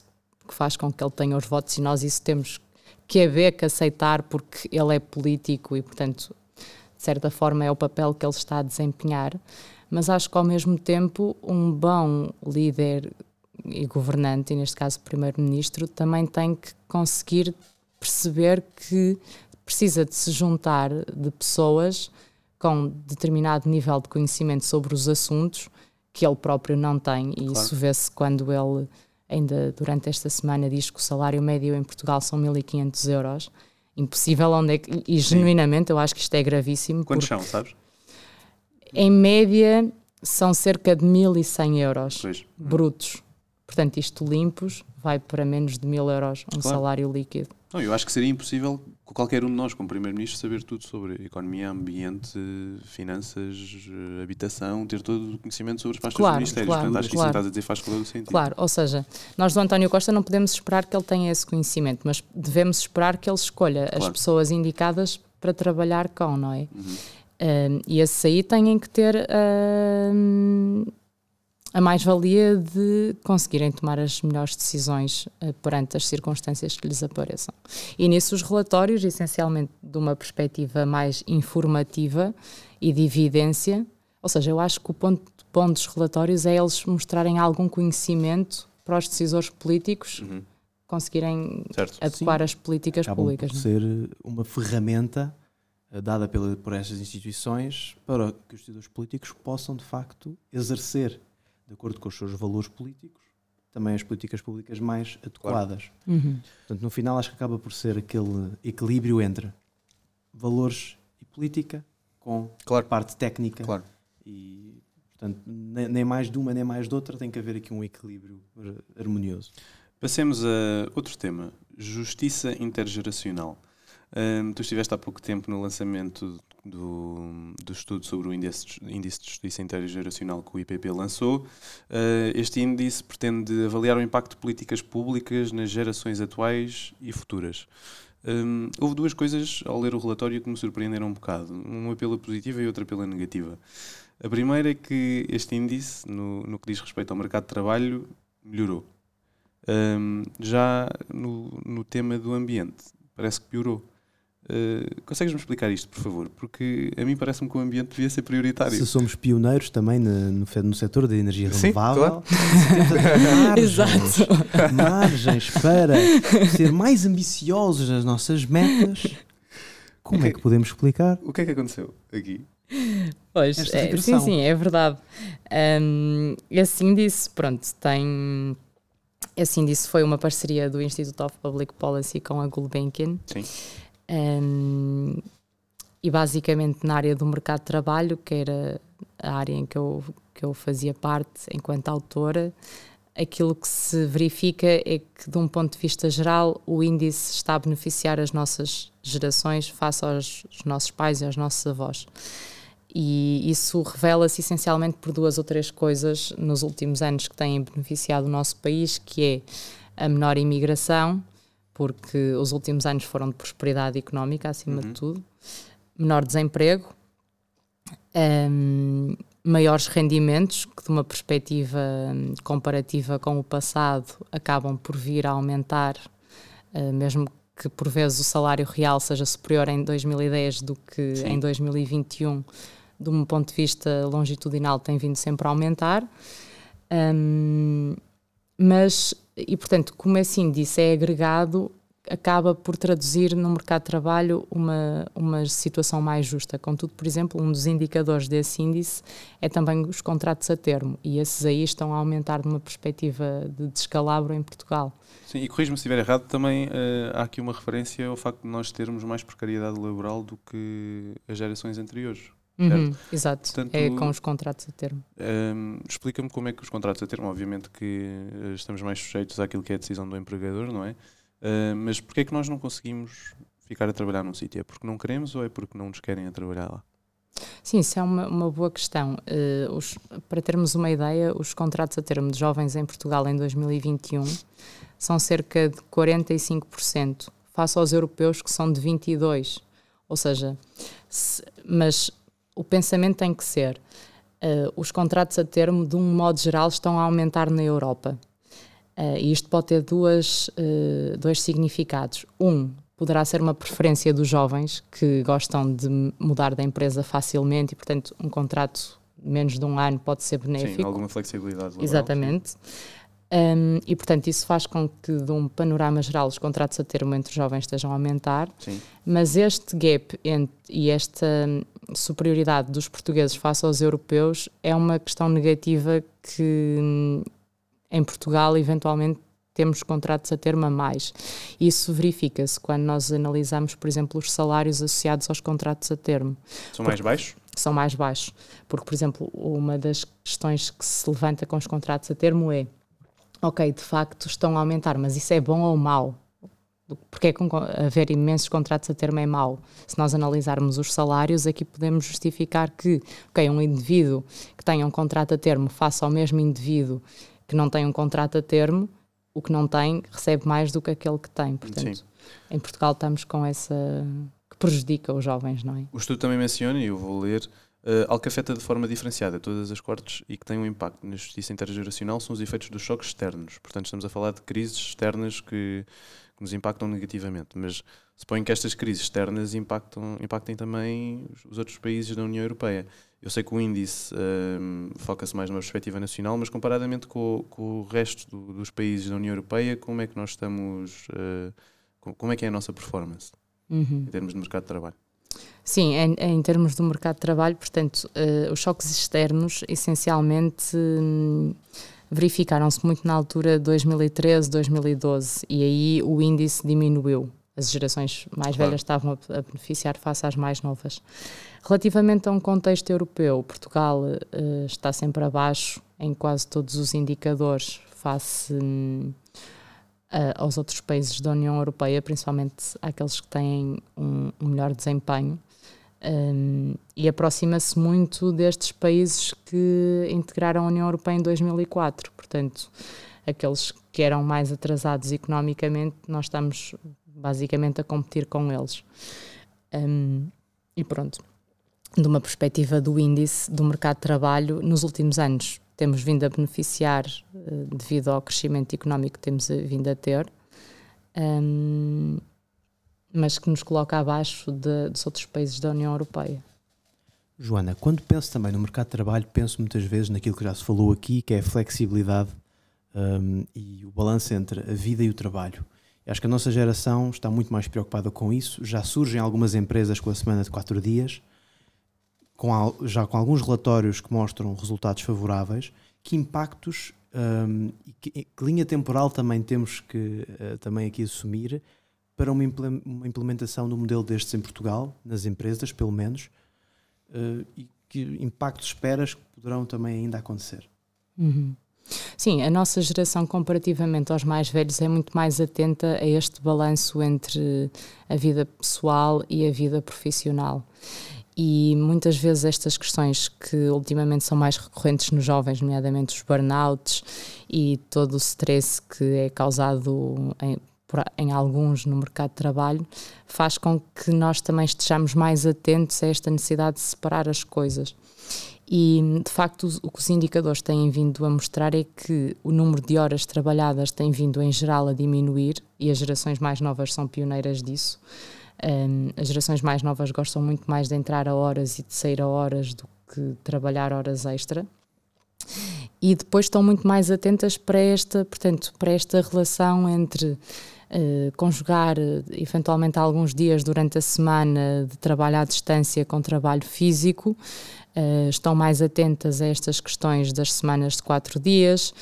Speaker 2: que faz com que ele tenha os votos. E nós isso temos que haver que aceitar porque ele é político e portanto de certa forma é o papel que ele está a desempenhar, mas acho que ao mesmo tempo um bom líder e governante, e neste caso primeiro-ministro, também tem que conseguir perceber que precisa de se juntar de pessoas com determinado nível de conhecimento sobre os assuntos que ele próprio não tem, e claro. isso vê-se quando ele ainda durante esta semana diz que o salário médio em Portugal são 1500 euros. Impossível onde é que, e genuinamente eu acho que isto é gravíssimo.
Speaker 1: Quantos são, sabes?
Speaker 2: Em média são cerca de 1100 euros pois. brutos. Portanto, isto limpos vai para menos de mil euros um claro. salário líquido.
Speaker 1: Não, eu acho que seria impossível qualquer um de nós, como Primeiro-Ministro, saber tudo sobre economia, ambiente, finanças, habitação, ter todo o conhecimento sobre as pastas claro, ministérios. Claro, Portanto, acho que claro. isso que estás a dizer faz todo o sentido.
Speaker 2: Claro, ou seja, nós do António Costa não podemos esperar que ele tenha esse conhecimento, mas devemos esperar que ele escolha claro. as pessoas indicadas para trabalhar com, não é? Uhum. Uh, e esses aí têm que ter. Uh, a mais-valia de conseguirem tomar as melhores decisões uh, perante as circunstâncias que lhes apareçam. E nisso os relatórios, essencialmente de uma perspectiva mais informativa e de evidência, ou seja, eu acho que o ponto bom dos relatórios é eles mostrarem algum conhecimento para os decisores políticos uhum. conseguirem certo. adequar Sim. as políticas
Speaker 3: Acabam
Speaker 2: públicas.
Speaker 3: Por é? ser uma ferramenta eh, dada pela, por estas instituições para que os decisores políticos possam de facto exercer de acordo com os seus valores políticos, também as políticas públicas mais adequadas. Claro. Uhum. Portanto, no final, acho que acaba por ser aquele equilíbrio entre valores e política com claro. parte técnica. Claro. E, portanto, nem mais de uma nem mais de outra, tem que haver aqui um equilíbrio harmonioso.
Speaker 1: Passemos a outro tema: justiça intergeracional. Um, tu estiveste há pouco tempo no lançamento do, do estudo sobre o índice, índice de Justiça Intergeracional que o IPP lançou. Uh, este índice pretende avaliar o impacto de políticas públicas nas gerações atuais e futuras. Um, houve duas coisas ao ler o relatório que me surpreenderam um bocado, uma pela positiva e outra pela negativa. A primeira é que este índice, no, no que diz respeito ao mercado de trabalho, melhorou. Um, já no, no tema do ambiente, parece que piorou. Uh, Consegues-me explicar isto, por favor? Porque a mim parece-me que o ambiente devia ser prioritário.
Speaker 3: Se somos pioneiros também no, no, no setor da energia
Speaker 1: Sim,
Speaker 3: renovável,
Speaker 1: claro. [LAUGHS]
Speaker 3: margens, margens para ser mais ambiciosos nas nossas metas, como é que, é que podemos explicar?
Speaker 1: O que é que aconteceu aqui?
Speaker 2: Pois, é, sim, sim, é verdade. Um, assim disse, pronto, tem. Assim disse, foi uma parceria do Institute of Public Policy com a Gulbenkian. Sim. Um, e basicamente na área do mercado de trabalho, que era a área em que eu, que eu fazia parte enquanto autora, aquilo que se verifica é que, de um ponto de vista geral, o índice está a beneficiar as nossas gerações face aos, aos nossos pais e aos nossos avós. E isso revela-se essencialmente por duas ou três coisas nos últimos anos que têm beneficiado o nosso país, que é a menor imigração, porque os últimos anos foram de prosperidade económica, acima uhum. de tudo, menor desemprego, um, maiores rendimentos, que de uma perspectiva hum, comparativa com o passado acabam por vir a aumentar, uh, mesmo que por vezes o salário real seja superior em 2010 do que Sim. em 2021, de um ponto de vista longitudinal, tem vindo sempre a aumentar. Um, mas e portanto, como esse índice é agregado, acaba por traduzir no mercado de trabalho uma, uma situação mais justa. Contudo, por exemplo, um dos indicadores desse índice é também os contratos a termo, e esses aí estão a aumentar numa perspectiva de descalabro em Portugal.
Speaker 1: Sim, e corrijo-me se estiver errado, também uh, há aqui uma referência ao facto de nós termos mais precariedade laboral do que as gerações anteriores.
Speaker 2: Uhum, exato, Portanto, é com os contratos a termo.
Speaker 1: Um, Explica-me como é que os contratos a termo, obviamente que eh, estamos mais sujeitos àquilo que é a decisão do empregador, não é? Uh, mas porquê é que nós não conseguimos ficar a trabalhar num sítio? É porque não queremos ou é porque não nos querem a trabalhar lá?
Speaker 2: Sim, isso é uma, uma boa questão. Uh, os, para termos uma ideia, os contratos a termo de jovens em Portugal em 2021 são cerca de 45%, face aos europeus que são de 22%. Ou seja, se, mas o pensamento tem que ser: uh, os contratos a termo, de um modo geral, estão a aumentar na Europa. Uh, e isto pode ter duas, uh, dois significados. Um, poderá ser uma preferência dos jovens que gostam de mudar da empresa facilmente e, portanto, um contrato menos de um ano pode ser benéfico.
Speaker 1: Sim, alguma flexibilidade. Laboral,
Speaker 2: Exatamente. Um, e, portanto, isso faz com que, de um panorama geral, os contratos a termo entre os jovens estejam a aumentar.
Speaker 1: Sim.
Speaker 2: Mas este gap entre, e esta superioridade dos portugueses face aos europeus é uma questão negativa que em Portugal, eventualmente, temos contratos a termo a mais. Isso verifica-se quando nós analisamos, por exemplo, os salários associados aos contratos a termo.
Speaker 1: São mais baixos?
Speaker 2: São mais baixos. Porque, por exemplo, uma das questões que se levanta com os contratos a termo é: ok, de facto estão a aumentar, mas isso é bom ou mau? Porque é que haver imensos contratos a termo é mau? Se nós analisarmos os salários, aqui podemos justificar que, ok, um indivíduo que tenha um contrato a termo faça ao mesmo indivíduo que não tem um contrato a termo, o que não tem recebe mais do que aquele que tem. Portanto, Sim. em Portugal estamos com essa que prejudica os jovens, não é?
Speaker 1: O estudo também menciona, e eu vou ler, uh, algo que afeta de forma diferenciada todas as cortes e que tem um impacto na justiça intergeracional são os efeitos dos choques externos. Portanto, estamos a falar de crises externas que, que nos impactam negativamente, mas suponho que estas crises externas impactam, impactem também os outros países da União Europeia. Eu sei que o índice um, foca-se mais numa perspectiva nacional, mas comparadamente com, com o resto do, dos países da União Europeia, como é que nós estamos, uh, como é que é a nossa performance uhum. em termos de mercado de trabalho?
Speaker 2: Sim, em, em termos do mercado de trabalho, portanto, uh, os choques externos essencialmente um, verificaram-se muito na altura de 2013, 2012 e aí o índice diminuiu. As gerações mais claro. velhas estavam a, a beneficiar face às mais novas. Relativamente a um contexto europeu, Portugal uh, está sempre abaixo em quase todos os indicadores face uh, aos outros países da União Europeia, principalmente aqueles que têm um, um melhor desempenho. Um, e aproxima-se muito destes países que integraram a União Europeia em 2004. Portanto, aqueles que eram mais atrasados economicamente, nós estamos basicamente a competir com eles. Um, e pronto de uma perspectiva do índice do mercado de trabalho, nos últimos anos temos vindo a beneficiar uh, devido ao crescimento económico que temos vindo a ter, um, mas que nos coloca abaixo de, dos outros países da União Europeia.
Speaker 3: Joana, quando penso também no mercado de trabalho, penso muitas vezes naquilo que já se falou aqui, que é a flexibilidade um, e o balanço entre a vida e o trabalho. Acho que a nossa geração está muito mais preocupada com isso. Já surgem algumas empresas com a semana de quatro dias, com, já com alguns relatórios que mostram resultados favoráveis, que impactos um, e que, que, linha temporal também temos que uh, também aqui assumir para uma, implementação do modelo destes em Portugal, nas empresas pelo menos, uh, e que impactos esperas que poderão também ainda acontecer?
Speaker 2: Uhum. Sim, a nossa geração, comparativamente aos mais velhos, é muito mais atenta a este balanço entre a vida pessoal e a vida profissional. E muitas vezes estas questões que ultimamente são mais recorrentes nos jovens, nomeadamente os burnouts e todo o stress que é causado em, em alguns no mercado de trabalho, faz com que nós também estejamos mais atentos a esta necessidade de separar as coisas. E de facto, o que os indicadores têm vindo a mostrar é que o número de horas trabalhadas tem vindo em geral a diminuir e as gerações mais novas são pioneiras disso. Um, as gerações mais novas gostam muito mais de entrar a horas e de sair a horas do que trabalhar horas extra. E depois estão muito mais atentas para esta, portanto, para esta relação entre uh, conjugar eventualmente alguns dias durante a semana de trabalho à distância com trabalho físico, uh, estão mais atentas a estas questões das semanas de quatro dias.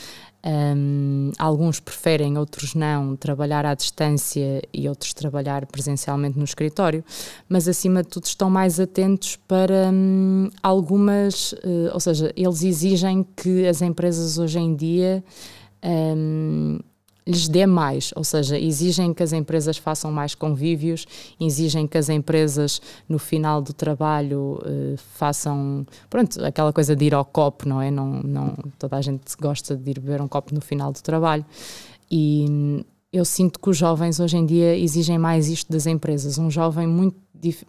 Speaker 2: Um, alguns preferem, outros não, trabalhar à distância e outros trabalhar presencialmente no escritório, mas acima de tudo estão mais atentos para um, algumas, uh, ou seja, eles exigem que as empresas hoje em dia um, lhes dê mais, ou seja, exigem que as empresas façam mais convívios, exigem que as empresas no final do trabalho eh, façam, pronto, aquela coisa de ir ao copo, não é? Não, não, toda a gente gosta de ir beber um copo no final do trabalho e eu sinto que os jovens hoje em dia exigem mais isto das empresas. Um jovem muito,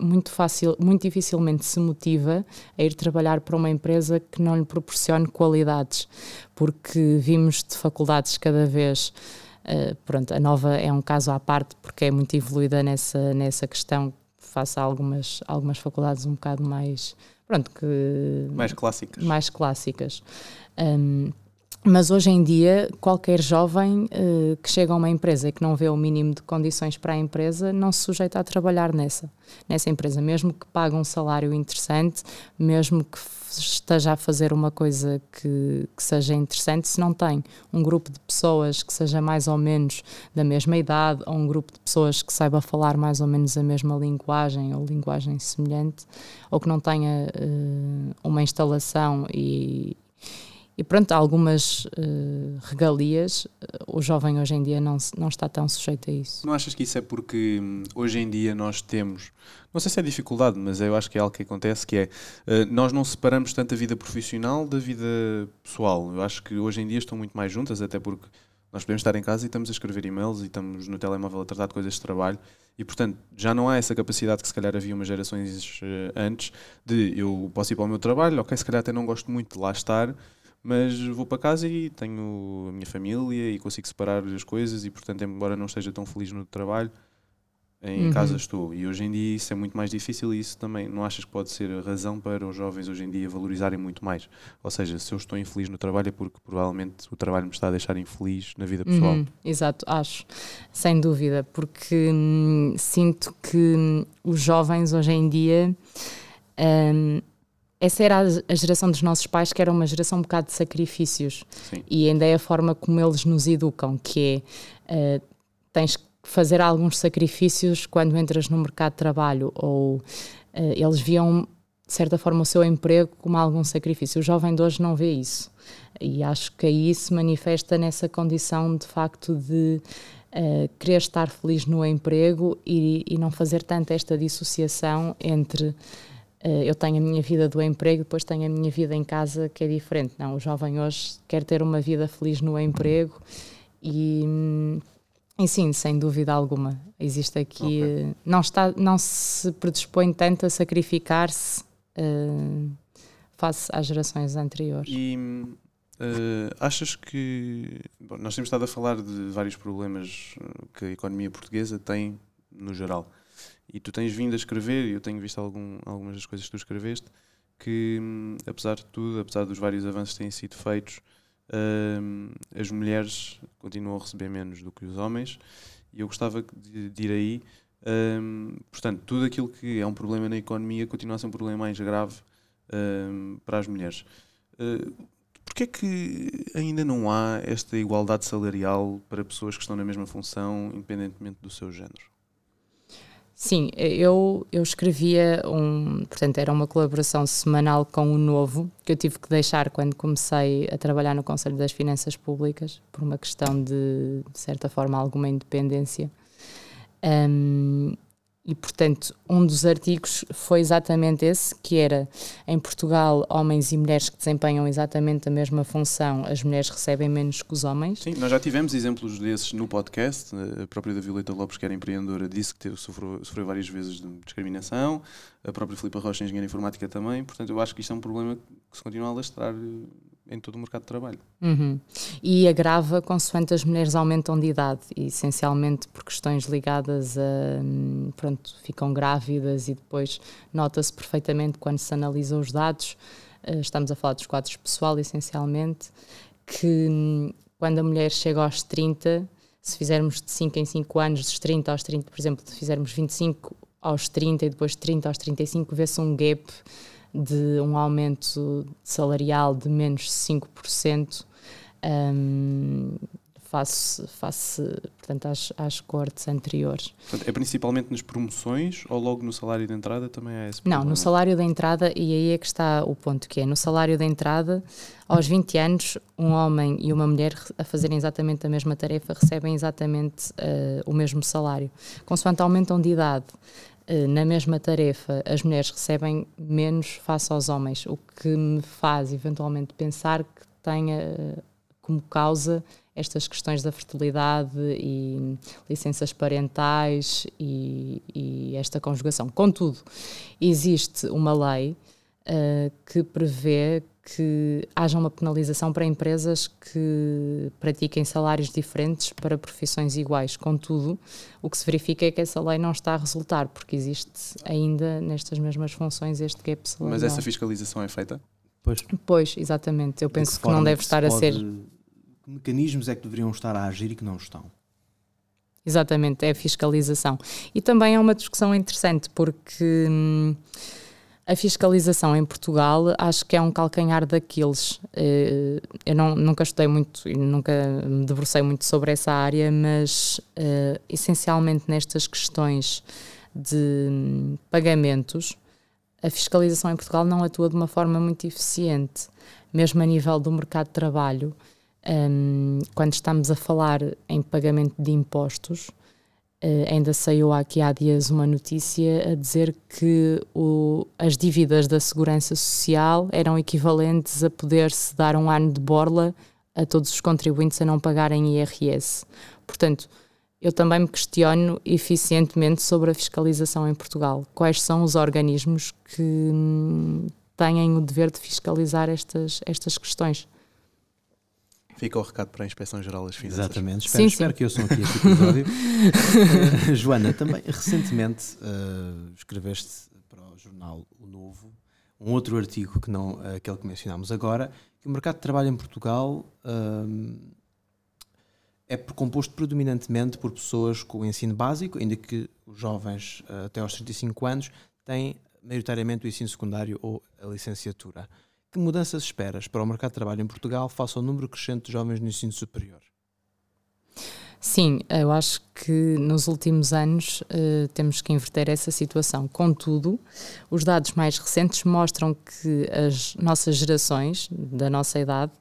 Speaker 2: muito, fácil, muito dificilmente se motiva a ir trabalhar para uma empresa que não lhe proporcione qualidades, porque vimos de faculdades cada vez Uh, pronto, a nova é um caso à parte porque é muito evoluída nessa, nessa questão, face a algumas, algumas faculdades um bocado mais. Pronto, que.
Speaker 1: Mais clássicas.
Speaker 2: Mais clássicas. Um, mas hoje em dia, qualquer jovem uh, que chega a uma empresa e que não vê o mínimo de condições para a empresa, não se sujeita a trabalhar nessa, nessa empresa, mesmo que pague um salário interessante, mesmo que esteja a fazer uma coisa que, que seja interessante, se não tem um grupo de pessoas que seja mais ou menos da mesma idade, ou um grupo de pessoas que saiba falar mais ou menos a mesma linguagem ou linguagem semelhante, ou que não tenha uh, uma instalação e e pronto, algumas uh, regalias, o jovem hoje em dia não, não está tão sujeito a isso.
Speaker 1: Não achas que isso é porque hum, hoje em dia nós temos, não sei se é dificuldade, mas eu acho que é algo que acontece, que é, uh, nós não separamos tanto a vida profissional da vida pessoal. Eu acho que hoje em dia estão muito mais juntas, até porque nós podemos estar em casa e estamos a escrever e-mails e estamos no telemóvel a tratar de coisas de trabalho e, portanto, já não há essa capacidade que se calhar havia umas gerações antes de eu posso ir para o meu trabalho, ok, se calhar até não gosto muito de lá estar, mas vou para casa e tenho a minha família e consigo separar as coisas e portanto embora não esteja tão feliz no trabalho em uhum. casa estou e hoje em dia isso é muito mais difícil e isso também não achas que pode ser a razão para os jovens hoje em dia valorizarem muito mais ou seja, se eu estou infeliz no trabalho é porque provavelmente o trabalho me está a deixar infeliz na vida pessoal uhum.
Speaker 2: exato, acho, sem dúvida porque hum, sinto que hum, os jovens hoje em dia hum, essa era a, geração dos nossos pais, que era uma geração um bocado de sacrifícios. Sim. E ainda é a forma como eles nos educam, que é uh, tens que fazer alguns sacrifícios quando entras no mercado de trabalho, ou uh, eles viam de certa forma o seu emprego como algum sacrifício. O jovem de hoje não vê isso. E acho que aí se manifesta nessa condição de facto de uh, querer estar feliz no emprego e, e não fazer tanto esta dissociação entre eu tenho a minha vida do emprego, depois tenho a minha vida em casa que é diferente. Não, o jovem hoje quer ter uma vida feliz no emprego e, hum, e sim, sem dúvida alguma, existe aqui, okay. não, está, não se predispõe tanto a sacrificar-se uh, face às gerações anteriores.
Speaker 1: E uh, achas que, bom, nós temos estado a falar de vários problemas que a economia portuguesa tem no geral e tu tens vindo a escrever, e eu tenho visto algum, algumas das coisas que tu escreveste, que hum, apesar de tudo, apesar dos vários avanços que têm sido feitos, hum, as mulheres continuam a receber menos do que os homens, e eu gostava de, de ir aí. Hum, portanto, tudo aquilo que é um problema na economia continua a ser um problema mais grave para as mulheres. Uh, Porquê é que ainda não há esta igualdade salarial para pessoas que estão na mesma função, independentemente do seu género?
Speaker 2: Sim, eu, eu escrevia um. Portanto, era uma colaboração semanal com o Novo, que eu tive que deixar quando comecei a trabalhar no Conselho das Finanças Públicas, por uma questão de, de certa forma, alguma independência. Um, e, portanto, um dos artigos foi exatamente esse, que era em Portugal, homens e mulheres que desempenham exatamente a mesma função, as mulheres recebem menos que os homens.
Speaker 1: Sim, nós já tivemos exemplos desses no podcast. A própria da Violeta Lopes, que era empreendedora, disse que teve, sofreu, sofreu várias vezes de discriminação. A própria Filipa Rocha, engenheira informática, também. Portanto, eu acho que isto é um problema que se continua a lastrar em todo o mercado de trabalho.
Speaker 2: Uhum. E agrava consoante as mulheres aumentam de idade, essencialmente por questões ligadas a. Pronto, ficam grávidas e depois nota-se perfeitamente quando se analisa os dados, eh, estamos a falar dos quadros pessoal essencialmente, que hum, quando a mulher chega aos 30 se fizermos de 5 em 5 anos, dos 30 aos 30, por exemplo, se fizermos 25 aos 30 e depois de 30 aos 35, vê-se um gap de um aumento salarial de menos 5%. Um, face, face portanto, às, às cortes anteriores.
Speaker 1: Portanto, é principalmente nas promoções ou logo no salário de entrada também é esse
Speaker 2: Não, no salário da entrada, e aí é que está o ponto, que é no salário da entrada, aos 20 anos, um homem e uma mulher a fazerem exatamente a mesma tarefa recebem exatamente uh, o mesmo salário. Consoante aumentam de idade, na mesma tarefa, as mulheres recebem menos face aos homens, o que me faz eventualmente pensar que tenha como causa estas questões da fertilidade e licenças parentais e, e esta conjugação. Contudo, existe uma lei uh, que prevê que haja uma penalização para empresas que pratiquem salários diferentes para profissões iguais. Contudo, o que se verifica é que essa lei não está a resultar, porque existe ainda nestas mesmas funções este gap salarial.
Speaker 1: Mas essa fiscalização é feita?
Speaker 2: Pois, pois exatamente. Eu penso que, que não deve estar a ser
Speaker 3: que mecanismos é que deveriam estar a agir e que não estão?
Speaker 2: Exatamente, é a fiscalização. E também é uma discussão interessante, porque hum, a fiscalização em Portugal acho que é um calcanhar daqueles. Uh, eu não, nunca estudei muito e nunca me debrucei muito sobre essa área, mas uh, essencialmente nestas questões de hum, pagamentos, a fiscalização em Portugal não atua de uma forma muito eficiente, mesmo a nível do mercado de trabalho. Um, quando estamos a falar em pagamento de impostos, uh, ainda saiu aqui há dias uma notícia a dizer que o, as dívidas da Segurança Social eram equivalentes a poder-se dar um ano de borla a todos os contribuintes a não pagarem IRS. Portanto, eu também me questiono eficientemente sobre a fiscalização em Portugal. Quais são os organismos que hum, têm o dever de fiscalizar estas, estas questões?
Speaker 1: Fica o recado para a Inspeção Geral das Finanças.
Speaker 3: Exatamente, espero, sim, espero sim. que ouçam aqui este episódio. uh, [LAUGHS] Joana, também recentemente uh, escreveste para o jornal O Novo um outro artigo que não uh, aquele que mencionámos agora, que o mercado de trabalho em Portugal é composto predominantemente por pessoas com o ensino básico, ainda que os jovens até aos 35 anos têm maioritariamente o ensino secundário ou a licenciatura. Que mudanças esperas para o mercado de trabalho em Portugal face ao número crescente de jovens no ensino superior?
Speaker 2: Sim, eu acho que nos últimos anos uh, temos que inverter essa situação. Contudo, os dados mais recentes mostram que as nossas gerações, da nossa idade,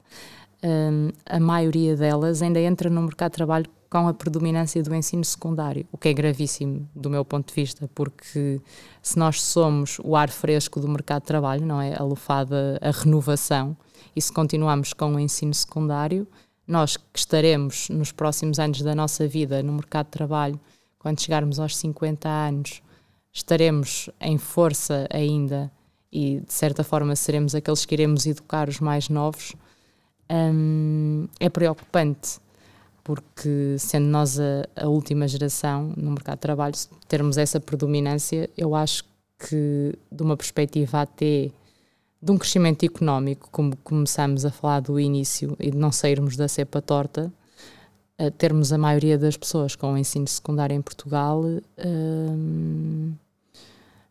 Speaker 2: uh, a maioria delas ainda entra no mercado de trabalho com a predominância do ensino secundário, o que é gravíssimo do meu ponto de vista, porque se nós somos o ar fresco do mercado de trabalho, não é? A lufada, a renovação, e se continuarmos com o ensino secundário, nós que estaremos nos próximos anos da nossa vida no mercado de trabalho, quando chegarmos aos 50 anos, estaremos em força ainda e de certa forma seremos aqueles que iremos educar os mais novos, hum, é preocupante porque sendo nós a, a, última geração no mercado de trabalho, termos essa predominância, eu acho que de uma perspectiva até de um crescimento económico, como começamos a falar do início, e de não sairmos da cepa torta, a termos a maioria das pessoas com o ensino secundário em Portugal, hum,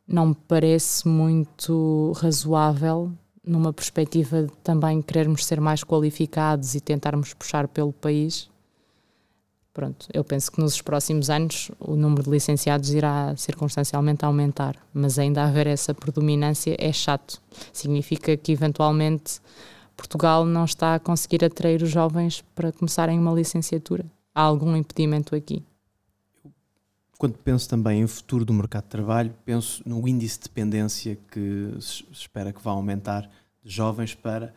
Speaker 2: não me parece muito razoável numa perspectiva de também querermos ser mais qualificados e tentarmos puxar pelo país Pronto, eu penso que nos próximos anos o número de licenciados irá circunstancialmente aumentar, mas ainda haver essa predominância é chato. Significa que eventualmente Portugal não está a conseguir atrair os jovens para começarem uma licenciatura. Há algum impedimento aqui?
Speaker 3: Quando penso também em futuro do mercado de trabalho, penso no índice de dependência que se espera que vá aumentar de jovens para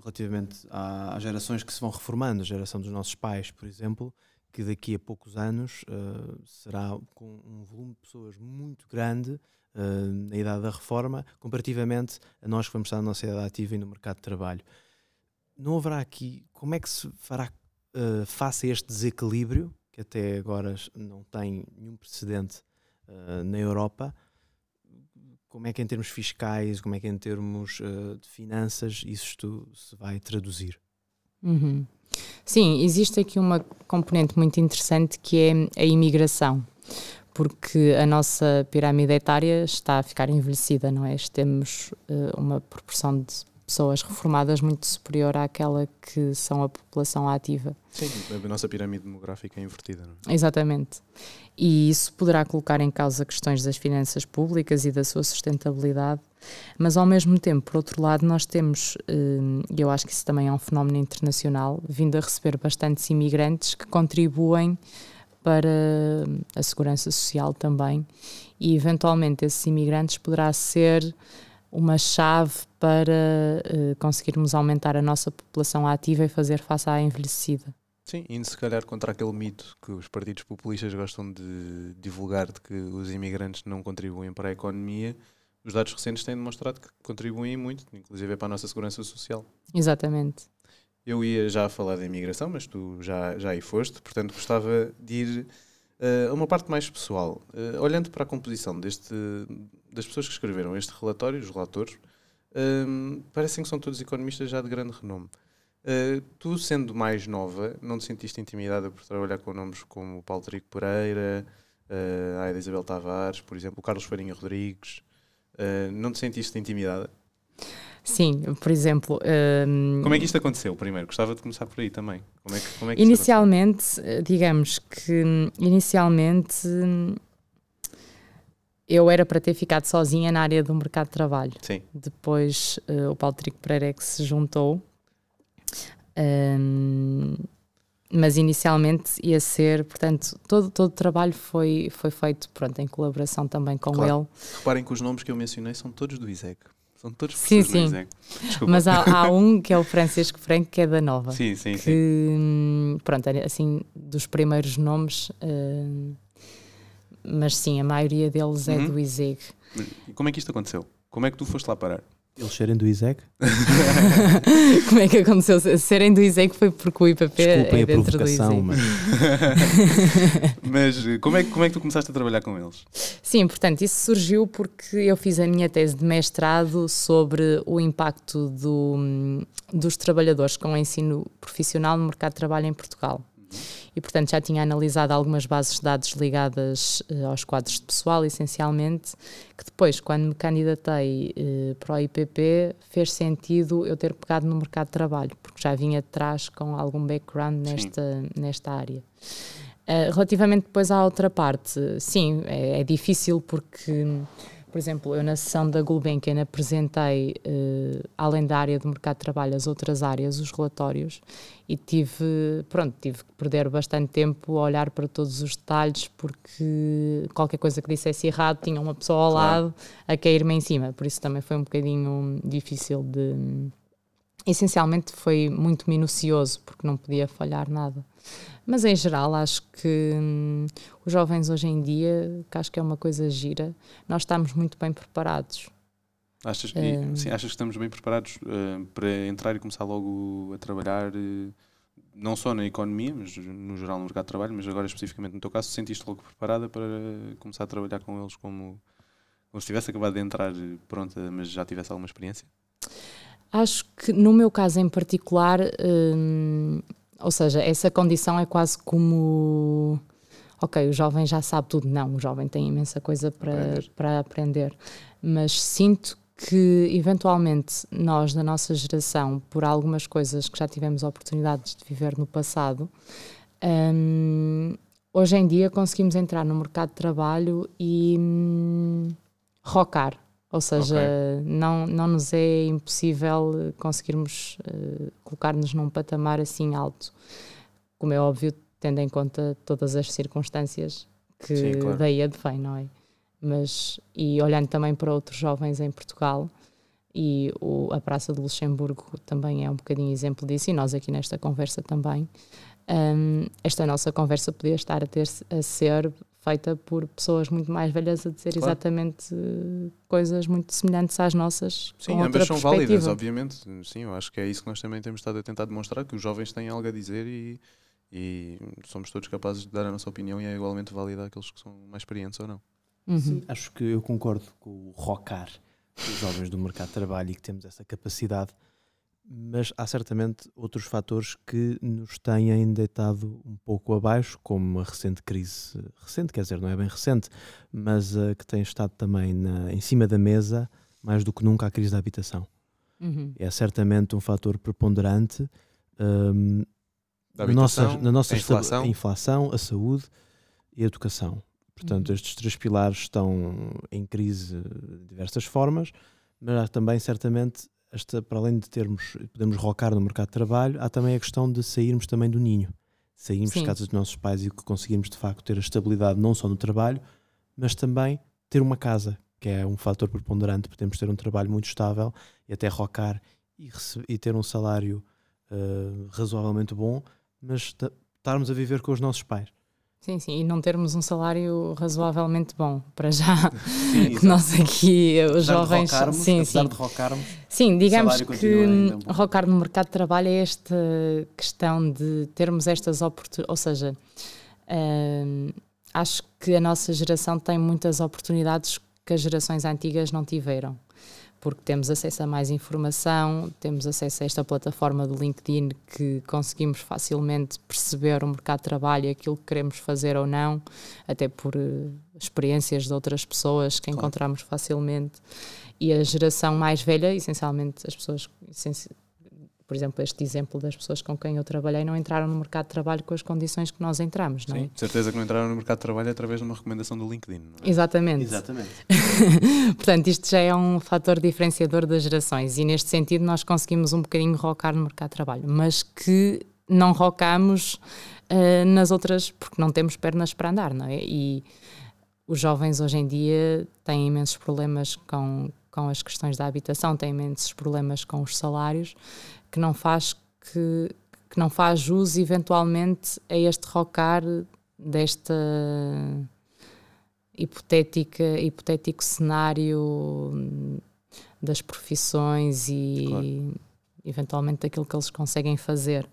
Speaker 3: relativamente às gerações que se vão reformando, a geração dos nossos pais, por exemplo, que daqui a poucos anos uh, será com um volume de pessoas muito grande uh, na idade da reforma, comparativamente a nós que vamos estar na nossa idade ativa e no mercado de trabalho. Não haverá aqui, como é que se fará uh, face a este desequilíbrio, que até agora não tem nenhum precedente na Europa, como é que em termos fiscais, como é que em termos uh, de finanças isto se vai traduzir?
Speaker 2: Uhum. Sim, existe aqui uma componente muito interessante que é a imigração, porque a nossa pirâmide etária está a ficar envelhecida, não é? Temos uh, uma proporção de pessoas reformadas muito superior àquela que são a população ativa.
Speaker 1: Sim, a nossa pirâmide demográfica é invertida. Não
Speaker 2: é? Exatamente. E isso poderá colocar em causa questões das finanças públicas e da sua sustentabilidade, mas ao mesmo tempo, por outro lado, nós temos, hum, e eu acho que isso também é um fenómeno internacional, vindo a receber bastantes imigrantes que contribuem para a segurança social também, e eventualmente esses imigrantes poderá ser uma chave para uh, conseguirmos aumentar a nossa população ativa e fazer face à envelhecida.
Speaker 1: Sim, indo se calhar contra aquele mito que os partidos populistas gostam de divulgar de que os imigrantes não contribuem para a economia, os dados recentes têm demonstrado que contribuem muito, inclusive para a nossa segurança social.
Speaker 2: Exatamente.
Speaker 1: Eu ia já falar da imigração, mas tu já, já aí foste, portanto gostava de ir uh, uma parte mais pessoal. Uh, olhando para a composição deste, das pessoas que escreveram este relatório, os relatores, um, parecem que são todos economistas já de grande renome. Uh, tu, sendo mais nova, não te sentiste intimidada por trabalhar com nomes como Paulo Trigo Pereira, uh, a Aida Isabel Tavares, por exemplo, o Carlos Farinha Rodrigues? Uh, não te sentiste intimidada?
Speaker 2: Sim, por exemplo. Um...
Speaker 1: Como é que isto aconteceu primeiro? Gostava de começar por aí também. Como é que, como é que
Speaker 2: inicialmente, digamos que inicialmente eu era para ter ficado sozinha na área do mercado de trabalho.
Speaker 1: Sim.
Speaker 2: Depois uh, o Paulo Trico Pereira é que se juntou. Um, mas inicialmente ia ser, portanto, todo, todo o trabalho foi, foi feito pronto, em colaboração também com claro. ele.
Speaker 1: Reparem que os nomes que eu mencionei são todos do ISEG. São todos
Speaker 2: sim, sim. do ISEG. Mas há, há, [LAUGHS] um que é o Francisco Franco, que é da Nova.
Speaker 1: Sim, sim,
Speaker 2: que,
Speaker 1: sim.
Speaker 2: Pronto, assim, dos primeiros nomes. Uh, mas sim, a maioria deles é uhum. do ISEG.
Speaker 1: Como é que isto aconteceu? Como é que tu foste lá parar?
Speaker 3: Eles serem do ISEG? [LAUGHS]
Speaker 2: Como é que aconteceu? Serem do ISEG foi porque o IPP
Speaker 3: Desculpem
Speaker 2: é
Speaker 3: dentro do ISEG.
Speaker 1: Mas... [LAUGHS] mas como, é, como é que tu começaste a trabalhar com eles?
Speaker 2: Sim, portanto, isso surgiu porque eu fiz a minha tese de mestrado sobre o impacto do, dos trabalhadores com ensino profissional no mercado de trabalho em Portugal e, portanto, já tinha analisado algumas bases de dados ligadas uh, aos quadros de pessoal, essencialmente, que depois, quando me candidatei uh, para o IPP, fez sentido eu ter pegado no mercado de trabalho, porque já vinha de trás com algum background nesta, nesta área. Uh, relativamente depois à outra parte, sim, é, é difícil porque por exemplo, eu na sessão da Gulbenkian apresentei, uh, além da área do mercado de trabalho, as outras áreas, os relatórios, e tive, pronto, tive que perder bastante tempo a olhar para todos os detalhes, porque qualquer coisa que dissesse errado tinha uma pessoa ao claro. lado a cair-me em cima, por isso também foi um bocadinho difícil de... Essencialmente foi muito minucioso, porque não podia falhar nada. Mas em geral, acho que hum, os jovens hoje em dia, que acho que é uma coisa gira, nós estamos muito bem preparados.
Speaker 1: Achas que, uh, sim, achas que estamos bem preparados uh, para entrar e começar logo a trabalhar, uh, não só na economia, mas no geral no mercado de trabalho, mas agora especificamente no teu caso, sentiste logo preparada para começar a trabalhar com eles como, como se tivesse acabado de entrar pronta, mas já tivesse alguma experiência?
Speaker 2: Acho que no meu caso em particular hum, ou seja, essa condição é quase como. Ok, o jovem já sabe tudo. Não, o jovem tem imensa coisa para aprender. para aprender. Mas sinto que, eventualmente, nós, da nossa geração, por algumas coisas que já tivemos oportunidades de viver no passado, hum, hoje em dia conseguimos entrar no mercado de trabalho e hum, rocar, ou seja, okay. não, não nos é impossível conseguirmos uh, colocar-nos num patamar assim alto. Como é óbvio, tendo em conta todas as circunstâncias que Sim, claro. daí advém, não é? Mas, e olhando também para outros jovens em Portugal, e o, a Praça do Luxemburgo também é um bocadinho exemplo disso, e nós aqui nesta conversa também. Um, esta nossa conversa podia estar a, ter, a ser feita por pessoas muito mais velhas a dizer claro. exatamente coisas muito semelhantes às nossas.
Speaker 1: Sim, ambas são válidas, obviamente. Sim, eu acho que é isso que nós também temos estado a tentar demonstrar, que os jovens têm algo a dizer e, e somos todos capazes de dar a nossa opinião e é igualmente válida aqueles que são mais experientes ou não.
Speaker 3: Uhum. Sim, acho que eu concordo com o rocar dos jovens do mercado de trabalho e que temos essa capacidade mas há certamente outros fatores que nos têm deitado um pouco abaixo, como a recente crise, recente, quer dizer, não é bem recente, mas uh, que tem estado também na, em cima da mesa, mais do que nunca, a crise da habitação.
Speaker 2: Uhum.
Speaker 3: É certamente um fator preponderante um,
Speaker 1: Da
Speaker 3: na nossa,
Speaker 1: habitação,
Speaker 3: na nossa
Speaker 1: a inflação.
Speaker 3: a inflação, a saúde e a educação. Portanto,
Speaker 2: Uhum.
Speaker 3: estes três pilares estão em crise de diversas formas, mas há também, certamente, esta, para além de termos, podemos rocar no mercado de trabalho, há também a questão de sairmos também do ninho, sairmos de casa dos nossos pais e que conseguirmos, de facto, ter a estabilidade não só no trabalho, mas também ter uma casa, que é um fator preponderante, podemos ter um trabalho muito estável e até rocar e, e ter um salário eh, razoavelmente bom, mas ta- estarmos a viver com os nossos pais.
Speaker 2: Sim, sim, e não termos um salário razoavelmente bom, para já.
Speaker 1: Sim, [LAUGHS]
Speaker 2: nós aqui, os
Speaker 3: Apesar de
Speaker 2: jovens.
Speaker 3: rocarmos,
Speaker 2: sim,
Speaker 3: apesar
Speaker 2: sim.
Speaker 3: de rocarmos,
Speaker 2: Sim, digamos que rocar no mercado de trabalho é esta questão de termos estas oportunidades, ou seja, hum, acho que a nossa geração tem muitas oportunidades que as gerações antigas não tiveram, porque temos acesso a mais informação, temos acesso a esta plataforma do LinkedIn que conseguimos facilmente perceber o mercado de trabalho e aquilo que queremos fazer ou não, até por eh, experiências de outras pessoas que
Speaker 1: Claro.
Speaker 2: encontramos facilmente. E a geração mais velha, essencialmente as pessoas, por exemplo, este exemplo das pessoas com quem eu trabalhei não entraram no mercado de trabalho com as condições que nós entramos, não é?
Speaker 1: Sim, de certeza que não entraram no mercado de trabalho através de uma recomendação do LinkedIn. Não é?
Speaker 2: Exatamente.
Speaker 3: Exatamente. [LAUGHS]
Speaker 2: Portanto, isto já é um fator diferenciador das gerações e neste sentido nós conseguimos um bocadinho rocar no mercado de trabalho, mas que não rocamos ah, nas outras porque não temos pernas para andar, não é? E os jovens hoje em dia têm imensos problemas com, com as questões da habitação, têm imensos problemas com os salários, que não faz que, que não faz jus eventualmente a este rocar desta hipotética, hipotético cenário das profissões e
Speaker 1: Claro.
Speaker 2: eventualmente daquilo que eles conseguem fazer.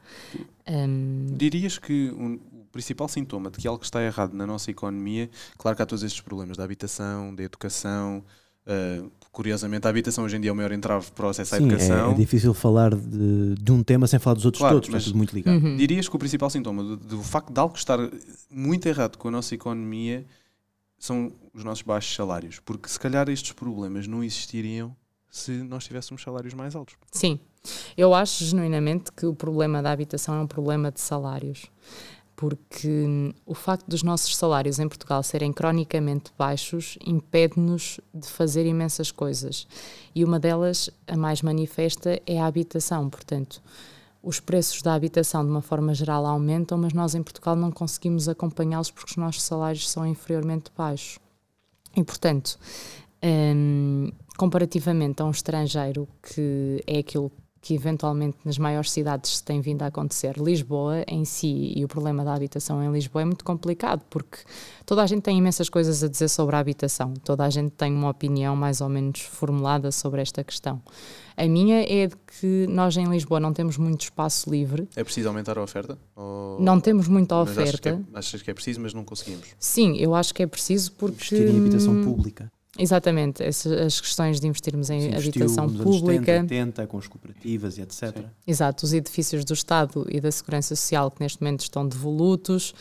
Speaker 2: Hum,
Speaker 1: Dirias que um- o principal sintoma de que algo está errado na nossa economia, claro que há todos estes problemas da habitação, da educação. ah, curiosamente, a habitação hoje em dia é o maior entrave para o acesso à
Speaker 3: Sim,
Speaker 1: educação.
Speaker 3: é, é difícil falar de, de um tema sem falar dos outros
Speaker 1: Claro,
Speaker 3: todos,
Speaker 1: mas-
Speaker 3: está tudo muito ligado.
Speaker 2: uhum.
Speaker 1: Dirias que o principal sintoma do, do facto de algo estar muito errado com a nossa economia são os nossos baixos salários. Porque se calhar estes problemas não existiriam se nós tivéssemos salários mais altos.
Speaker 2: Sim, eu acho genuinamente que o problema da habitação é um problema de salários. Porque hum, o facto dos nossos salários em Portugal serem cronicamente baixos impede-nos de fazer imensas coisas. E uma delas, a mais manifesta, é a habitação. Portanto, os preços da habitação, de uma forma geral, aumentam, mas nós em Portugal não conseguimos acompanhá-los porque os nossos salários são inferiormente baixos. E, portanto, hum, comparativamente a um estrangeiro, que é aquilo que eventualmente nas maiores cidades se tem vindo a acontecer, Lisboa em si e o problema da habitação em Lisboa é muito complicado porque toda a gente tem imensas coisas a dizer sobre a habitação, toda a gente tem uma opinião mais ou menos formulada sobre esta questão. A minha é de que nós em Lisboa não temos muito espaço livre,
Speaker 1: É preciso aumentar a oferta? Ou-
Speaker 2: não temos muita
Speaker 1: Mas achas que,
Speaker 2: oferta.
Speaker 1: é, achas que é preciso, mas não conseguimos?
Speaker 2: Sim, eu acho que é preciso porque.
Speaker 3: Investir em habitação pública.
Speaker 2: Exatamente, essas, as questões de investirmos em habitação
Speaker 3: nos anos 70,
Speaker 2: pública.
Speaker 3: 80, com as cooperativas e etc.
Speaker 1: Sim.
Speaker 2: Exato, os edifícios do Estado e da Segurança Social que neste momento estão devolutos,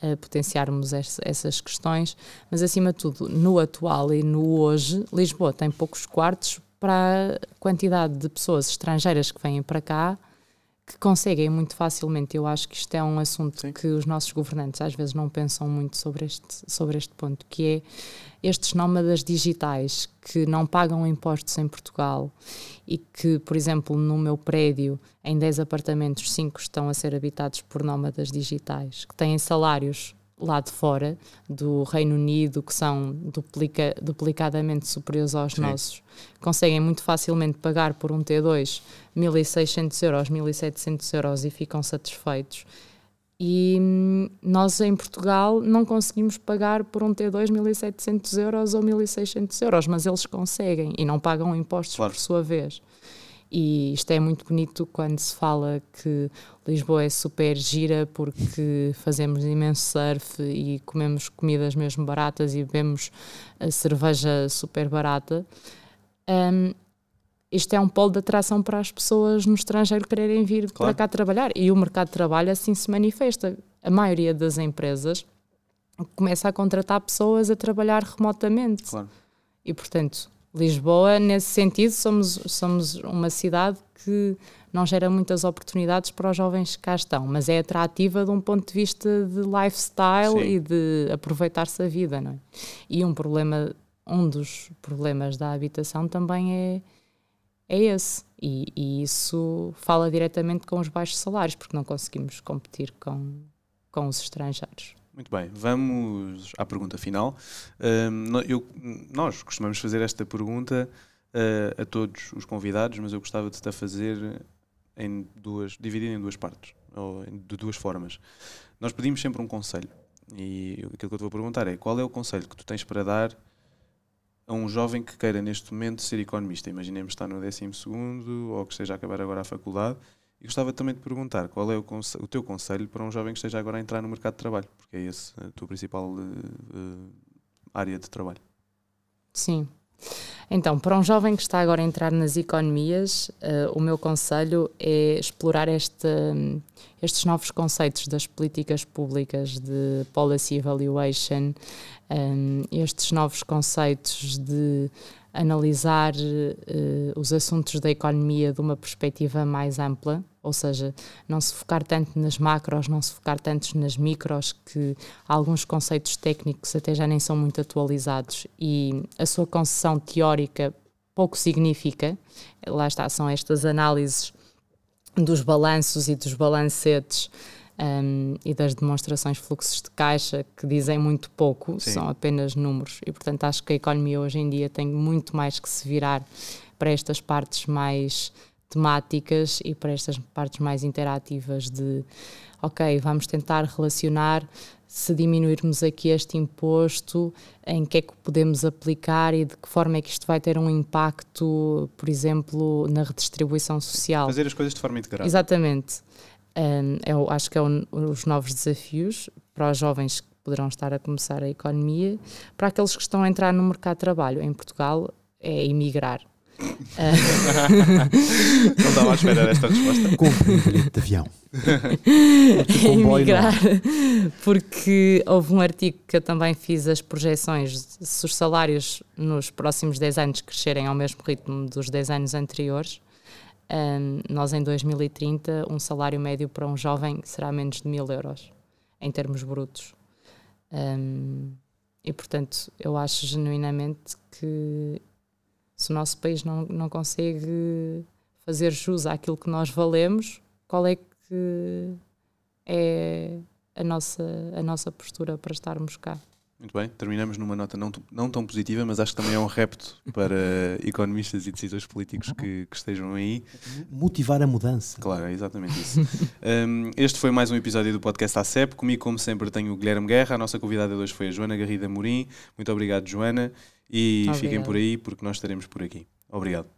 Speaker 2: a potenciarmos es- essas questões, mas acima de tudo, no atual e no hoje, Lisboa tem poucos quartos para a quantidade de pessoas estrangeiras que vêm para cá que conseguem muito facilmente. Eu acho que isto é um assunto
Speaker 1: Sim.
Speaker 2: que os nossos governantes às vezes não pensam muito sobre este, sobre este ponto, que é estes nómadas digitais que não pagam impostos em Portugal e que, por exemplo, no meu prédio, em 10 apartamentos, 5 estão a ser habitados por nómadas digitais, que têm salários lá de fora, do Reino Unido, que são duplica, duplicadamente superiores aos
Speaker 1: Sim.
Speaker 2: nossos, conseguem muito facilmente pagar por um T2 1.600 euros, 1.700 euros e ficam satisfeitos. E hum, nós em Portugal não conseguimos pagar por um T2 1.700 euros ou 1.600 euros, mas eles conseguem e não pagam impostos
Speaker 1: Claro.
Speaker 2: por sua vez. E isto é muito bonito quando se fala que Lisboa é super gira porque fazemos imenso surf e comemos comidas mesmo baratas e bebemos a cerveja super barata. Hum, isto é um polo de atração para as pessoas no estrangeiro quererem vir claro. para cá trabalhar. E o mercado de trabalho assim se manifesta. A maioria das empresas começa a contratar pessoas a trabalhar remotamente. Claro. E, portanto, Lisboa, nesse sentido, somos, somos uma cidade que não gera muitas oportunidades para os jovens que cá estão, mas é atrativa de um ponto de vista de lifestyle Sim. e de aproveitar-se a vida. Não é? E um problema, um dos problemas da habitação também é, é esse. E, e isso fala diretamente com os baixos salários, porque não conseguimos competir com, com os estrangeiros.
Speaker 1: Muito bem, vamos à pergunta final. Uh, eu, nós costumamos fazer esta pergunta uh, a todos os convidados, mas eu gostava de te fazer em duas, dividida em duas partes, ou de duas formas. Nós pedimos sempre um conselho, e aquilo que eu te vou perguntar é qual é o conselho que tu tens para dar a um jovem que queira neste momento ser economista? Imaginemos que está no 12 ou que esteja a acabar agora a faculdade e gostava também de perguntar qual é o, o, teu conselho para um jovem que esteja agora a entrar no mercado de trabalho, porque é esse a tua principal uh, área de trabalho.
Speaker 2: Sim. Então, para um jovem que está agora a entrar nas economias, uh, o meu conselho é explorar este, estes novos conceitos das políticas públicas de policy evaluation, um, estes novos conceitos de analisar uh, os assuntos da economia de uma perspectiva mais ampla, ou seja, não se focar tanto nas macros, não se focar tanto nas micros, que alguns conceitos técnicos até já nem são muito atualizados e a sua concessão teórica pouco significa. Lá está, são estas análises dos balanços e dos balancetes um, e das demonstrações de fluxos de caixa que dizem muito pouco, Sim. são apenas números. E, portanto, acho que a economia hoje em dia tem muito mais que se virar para estas partes mais temáticas e para estas partes mais interativas de ok, vamos tentar relacionar se diminuirmos aqui este imposto, em que é que podemos aplicar e de que forma é que isto vai ter um impacto, por exemplo, na redistribuição social.
Speaker 1: Fazer as coisas de forma integrada.
Speaker 2: Exatamente. Um, eu acho que é um, os novos desafios para os jovens que poderão estar a começar a economia, para aqueles que estão a entrar no mercado de trabalho em Portugal, é emigrar. [LAUGHS]
Speaker 1: Não estava à espera desta resposta.
Speaker 3: Compre um bilhete de avião. [LAUGHS]
Speaker 2: emigrar, porque houve um artigo que eu também fiz as projeções se os salários nos próximos 10 anos crescerem ao mesmo ritmo dos 10 anos anteriores um, nós em 2030 um salário médio para um jovem será menos de mil euros em termos brutos. Um, e portanto eu acho genuinamente que se o nosso país não, não consegue fazer jus àquilo que nós valemos, qual é que é a nossa, a nossa postura para estarmos cá?
Speaker 1: Muito bem, terminamos numa nota não, não tão positiva, mas acho que também é um repto para [LAUGHS] economistas e decisores políticos que, que, estejam aí.
Speaker 3: Motivar a mudança.
Speaker 1: Claro, é exatamente isso. [LAUGHS] um, este foi mais um episódio do podcast ACEP. Comigo, como sempre, tenho o Guilherme Guerra. A nossa convidada de hoje foi a Joana Garrida Morim. Muito obrigado, Joana. E Obrigado. fiquem por aí, porque nós estaremos por aqui. Obrigado.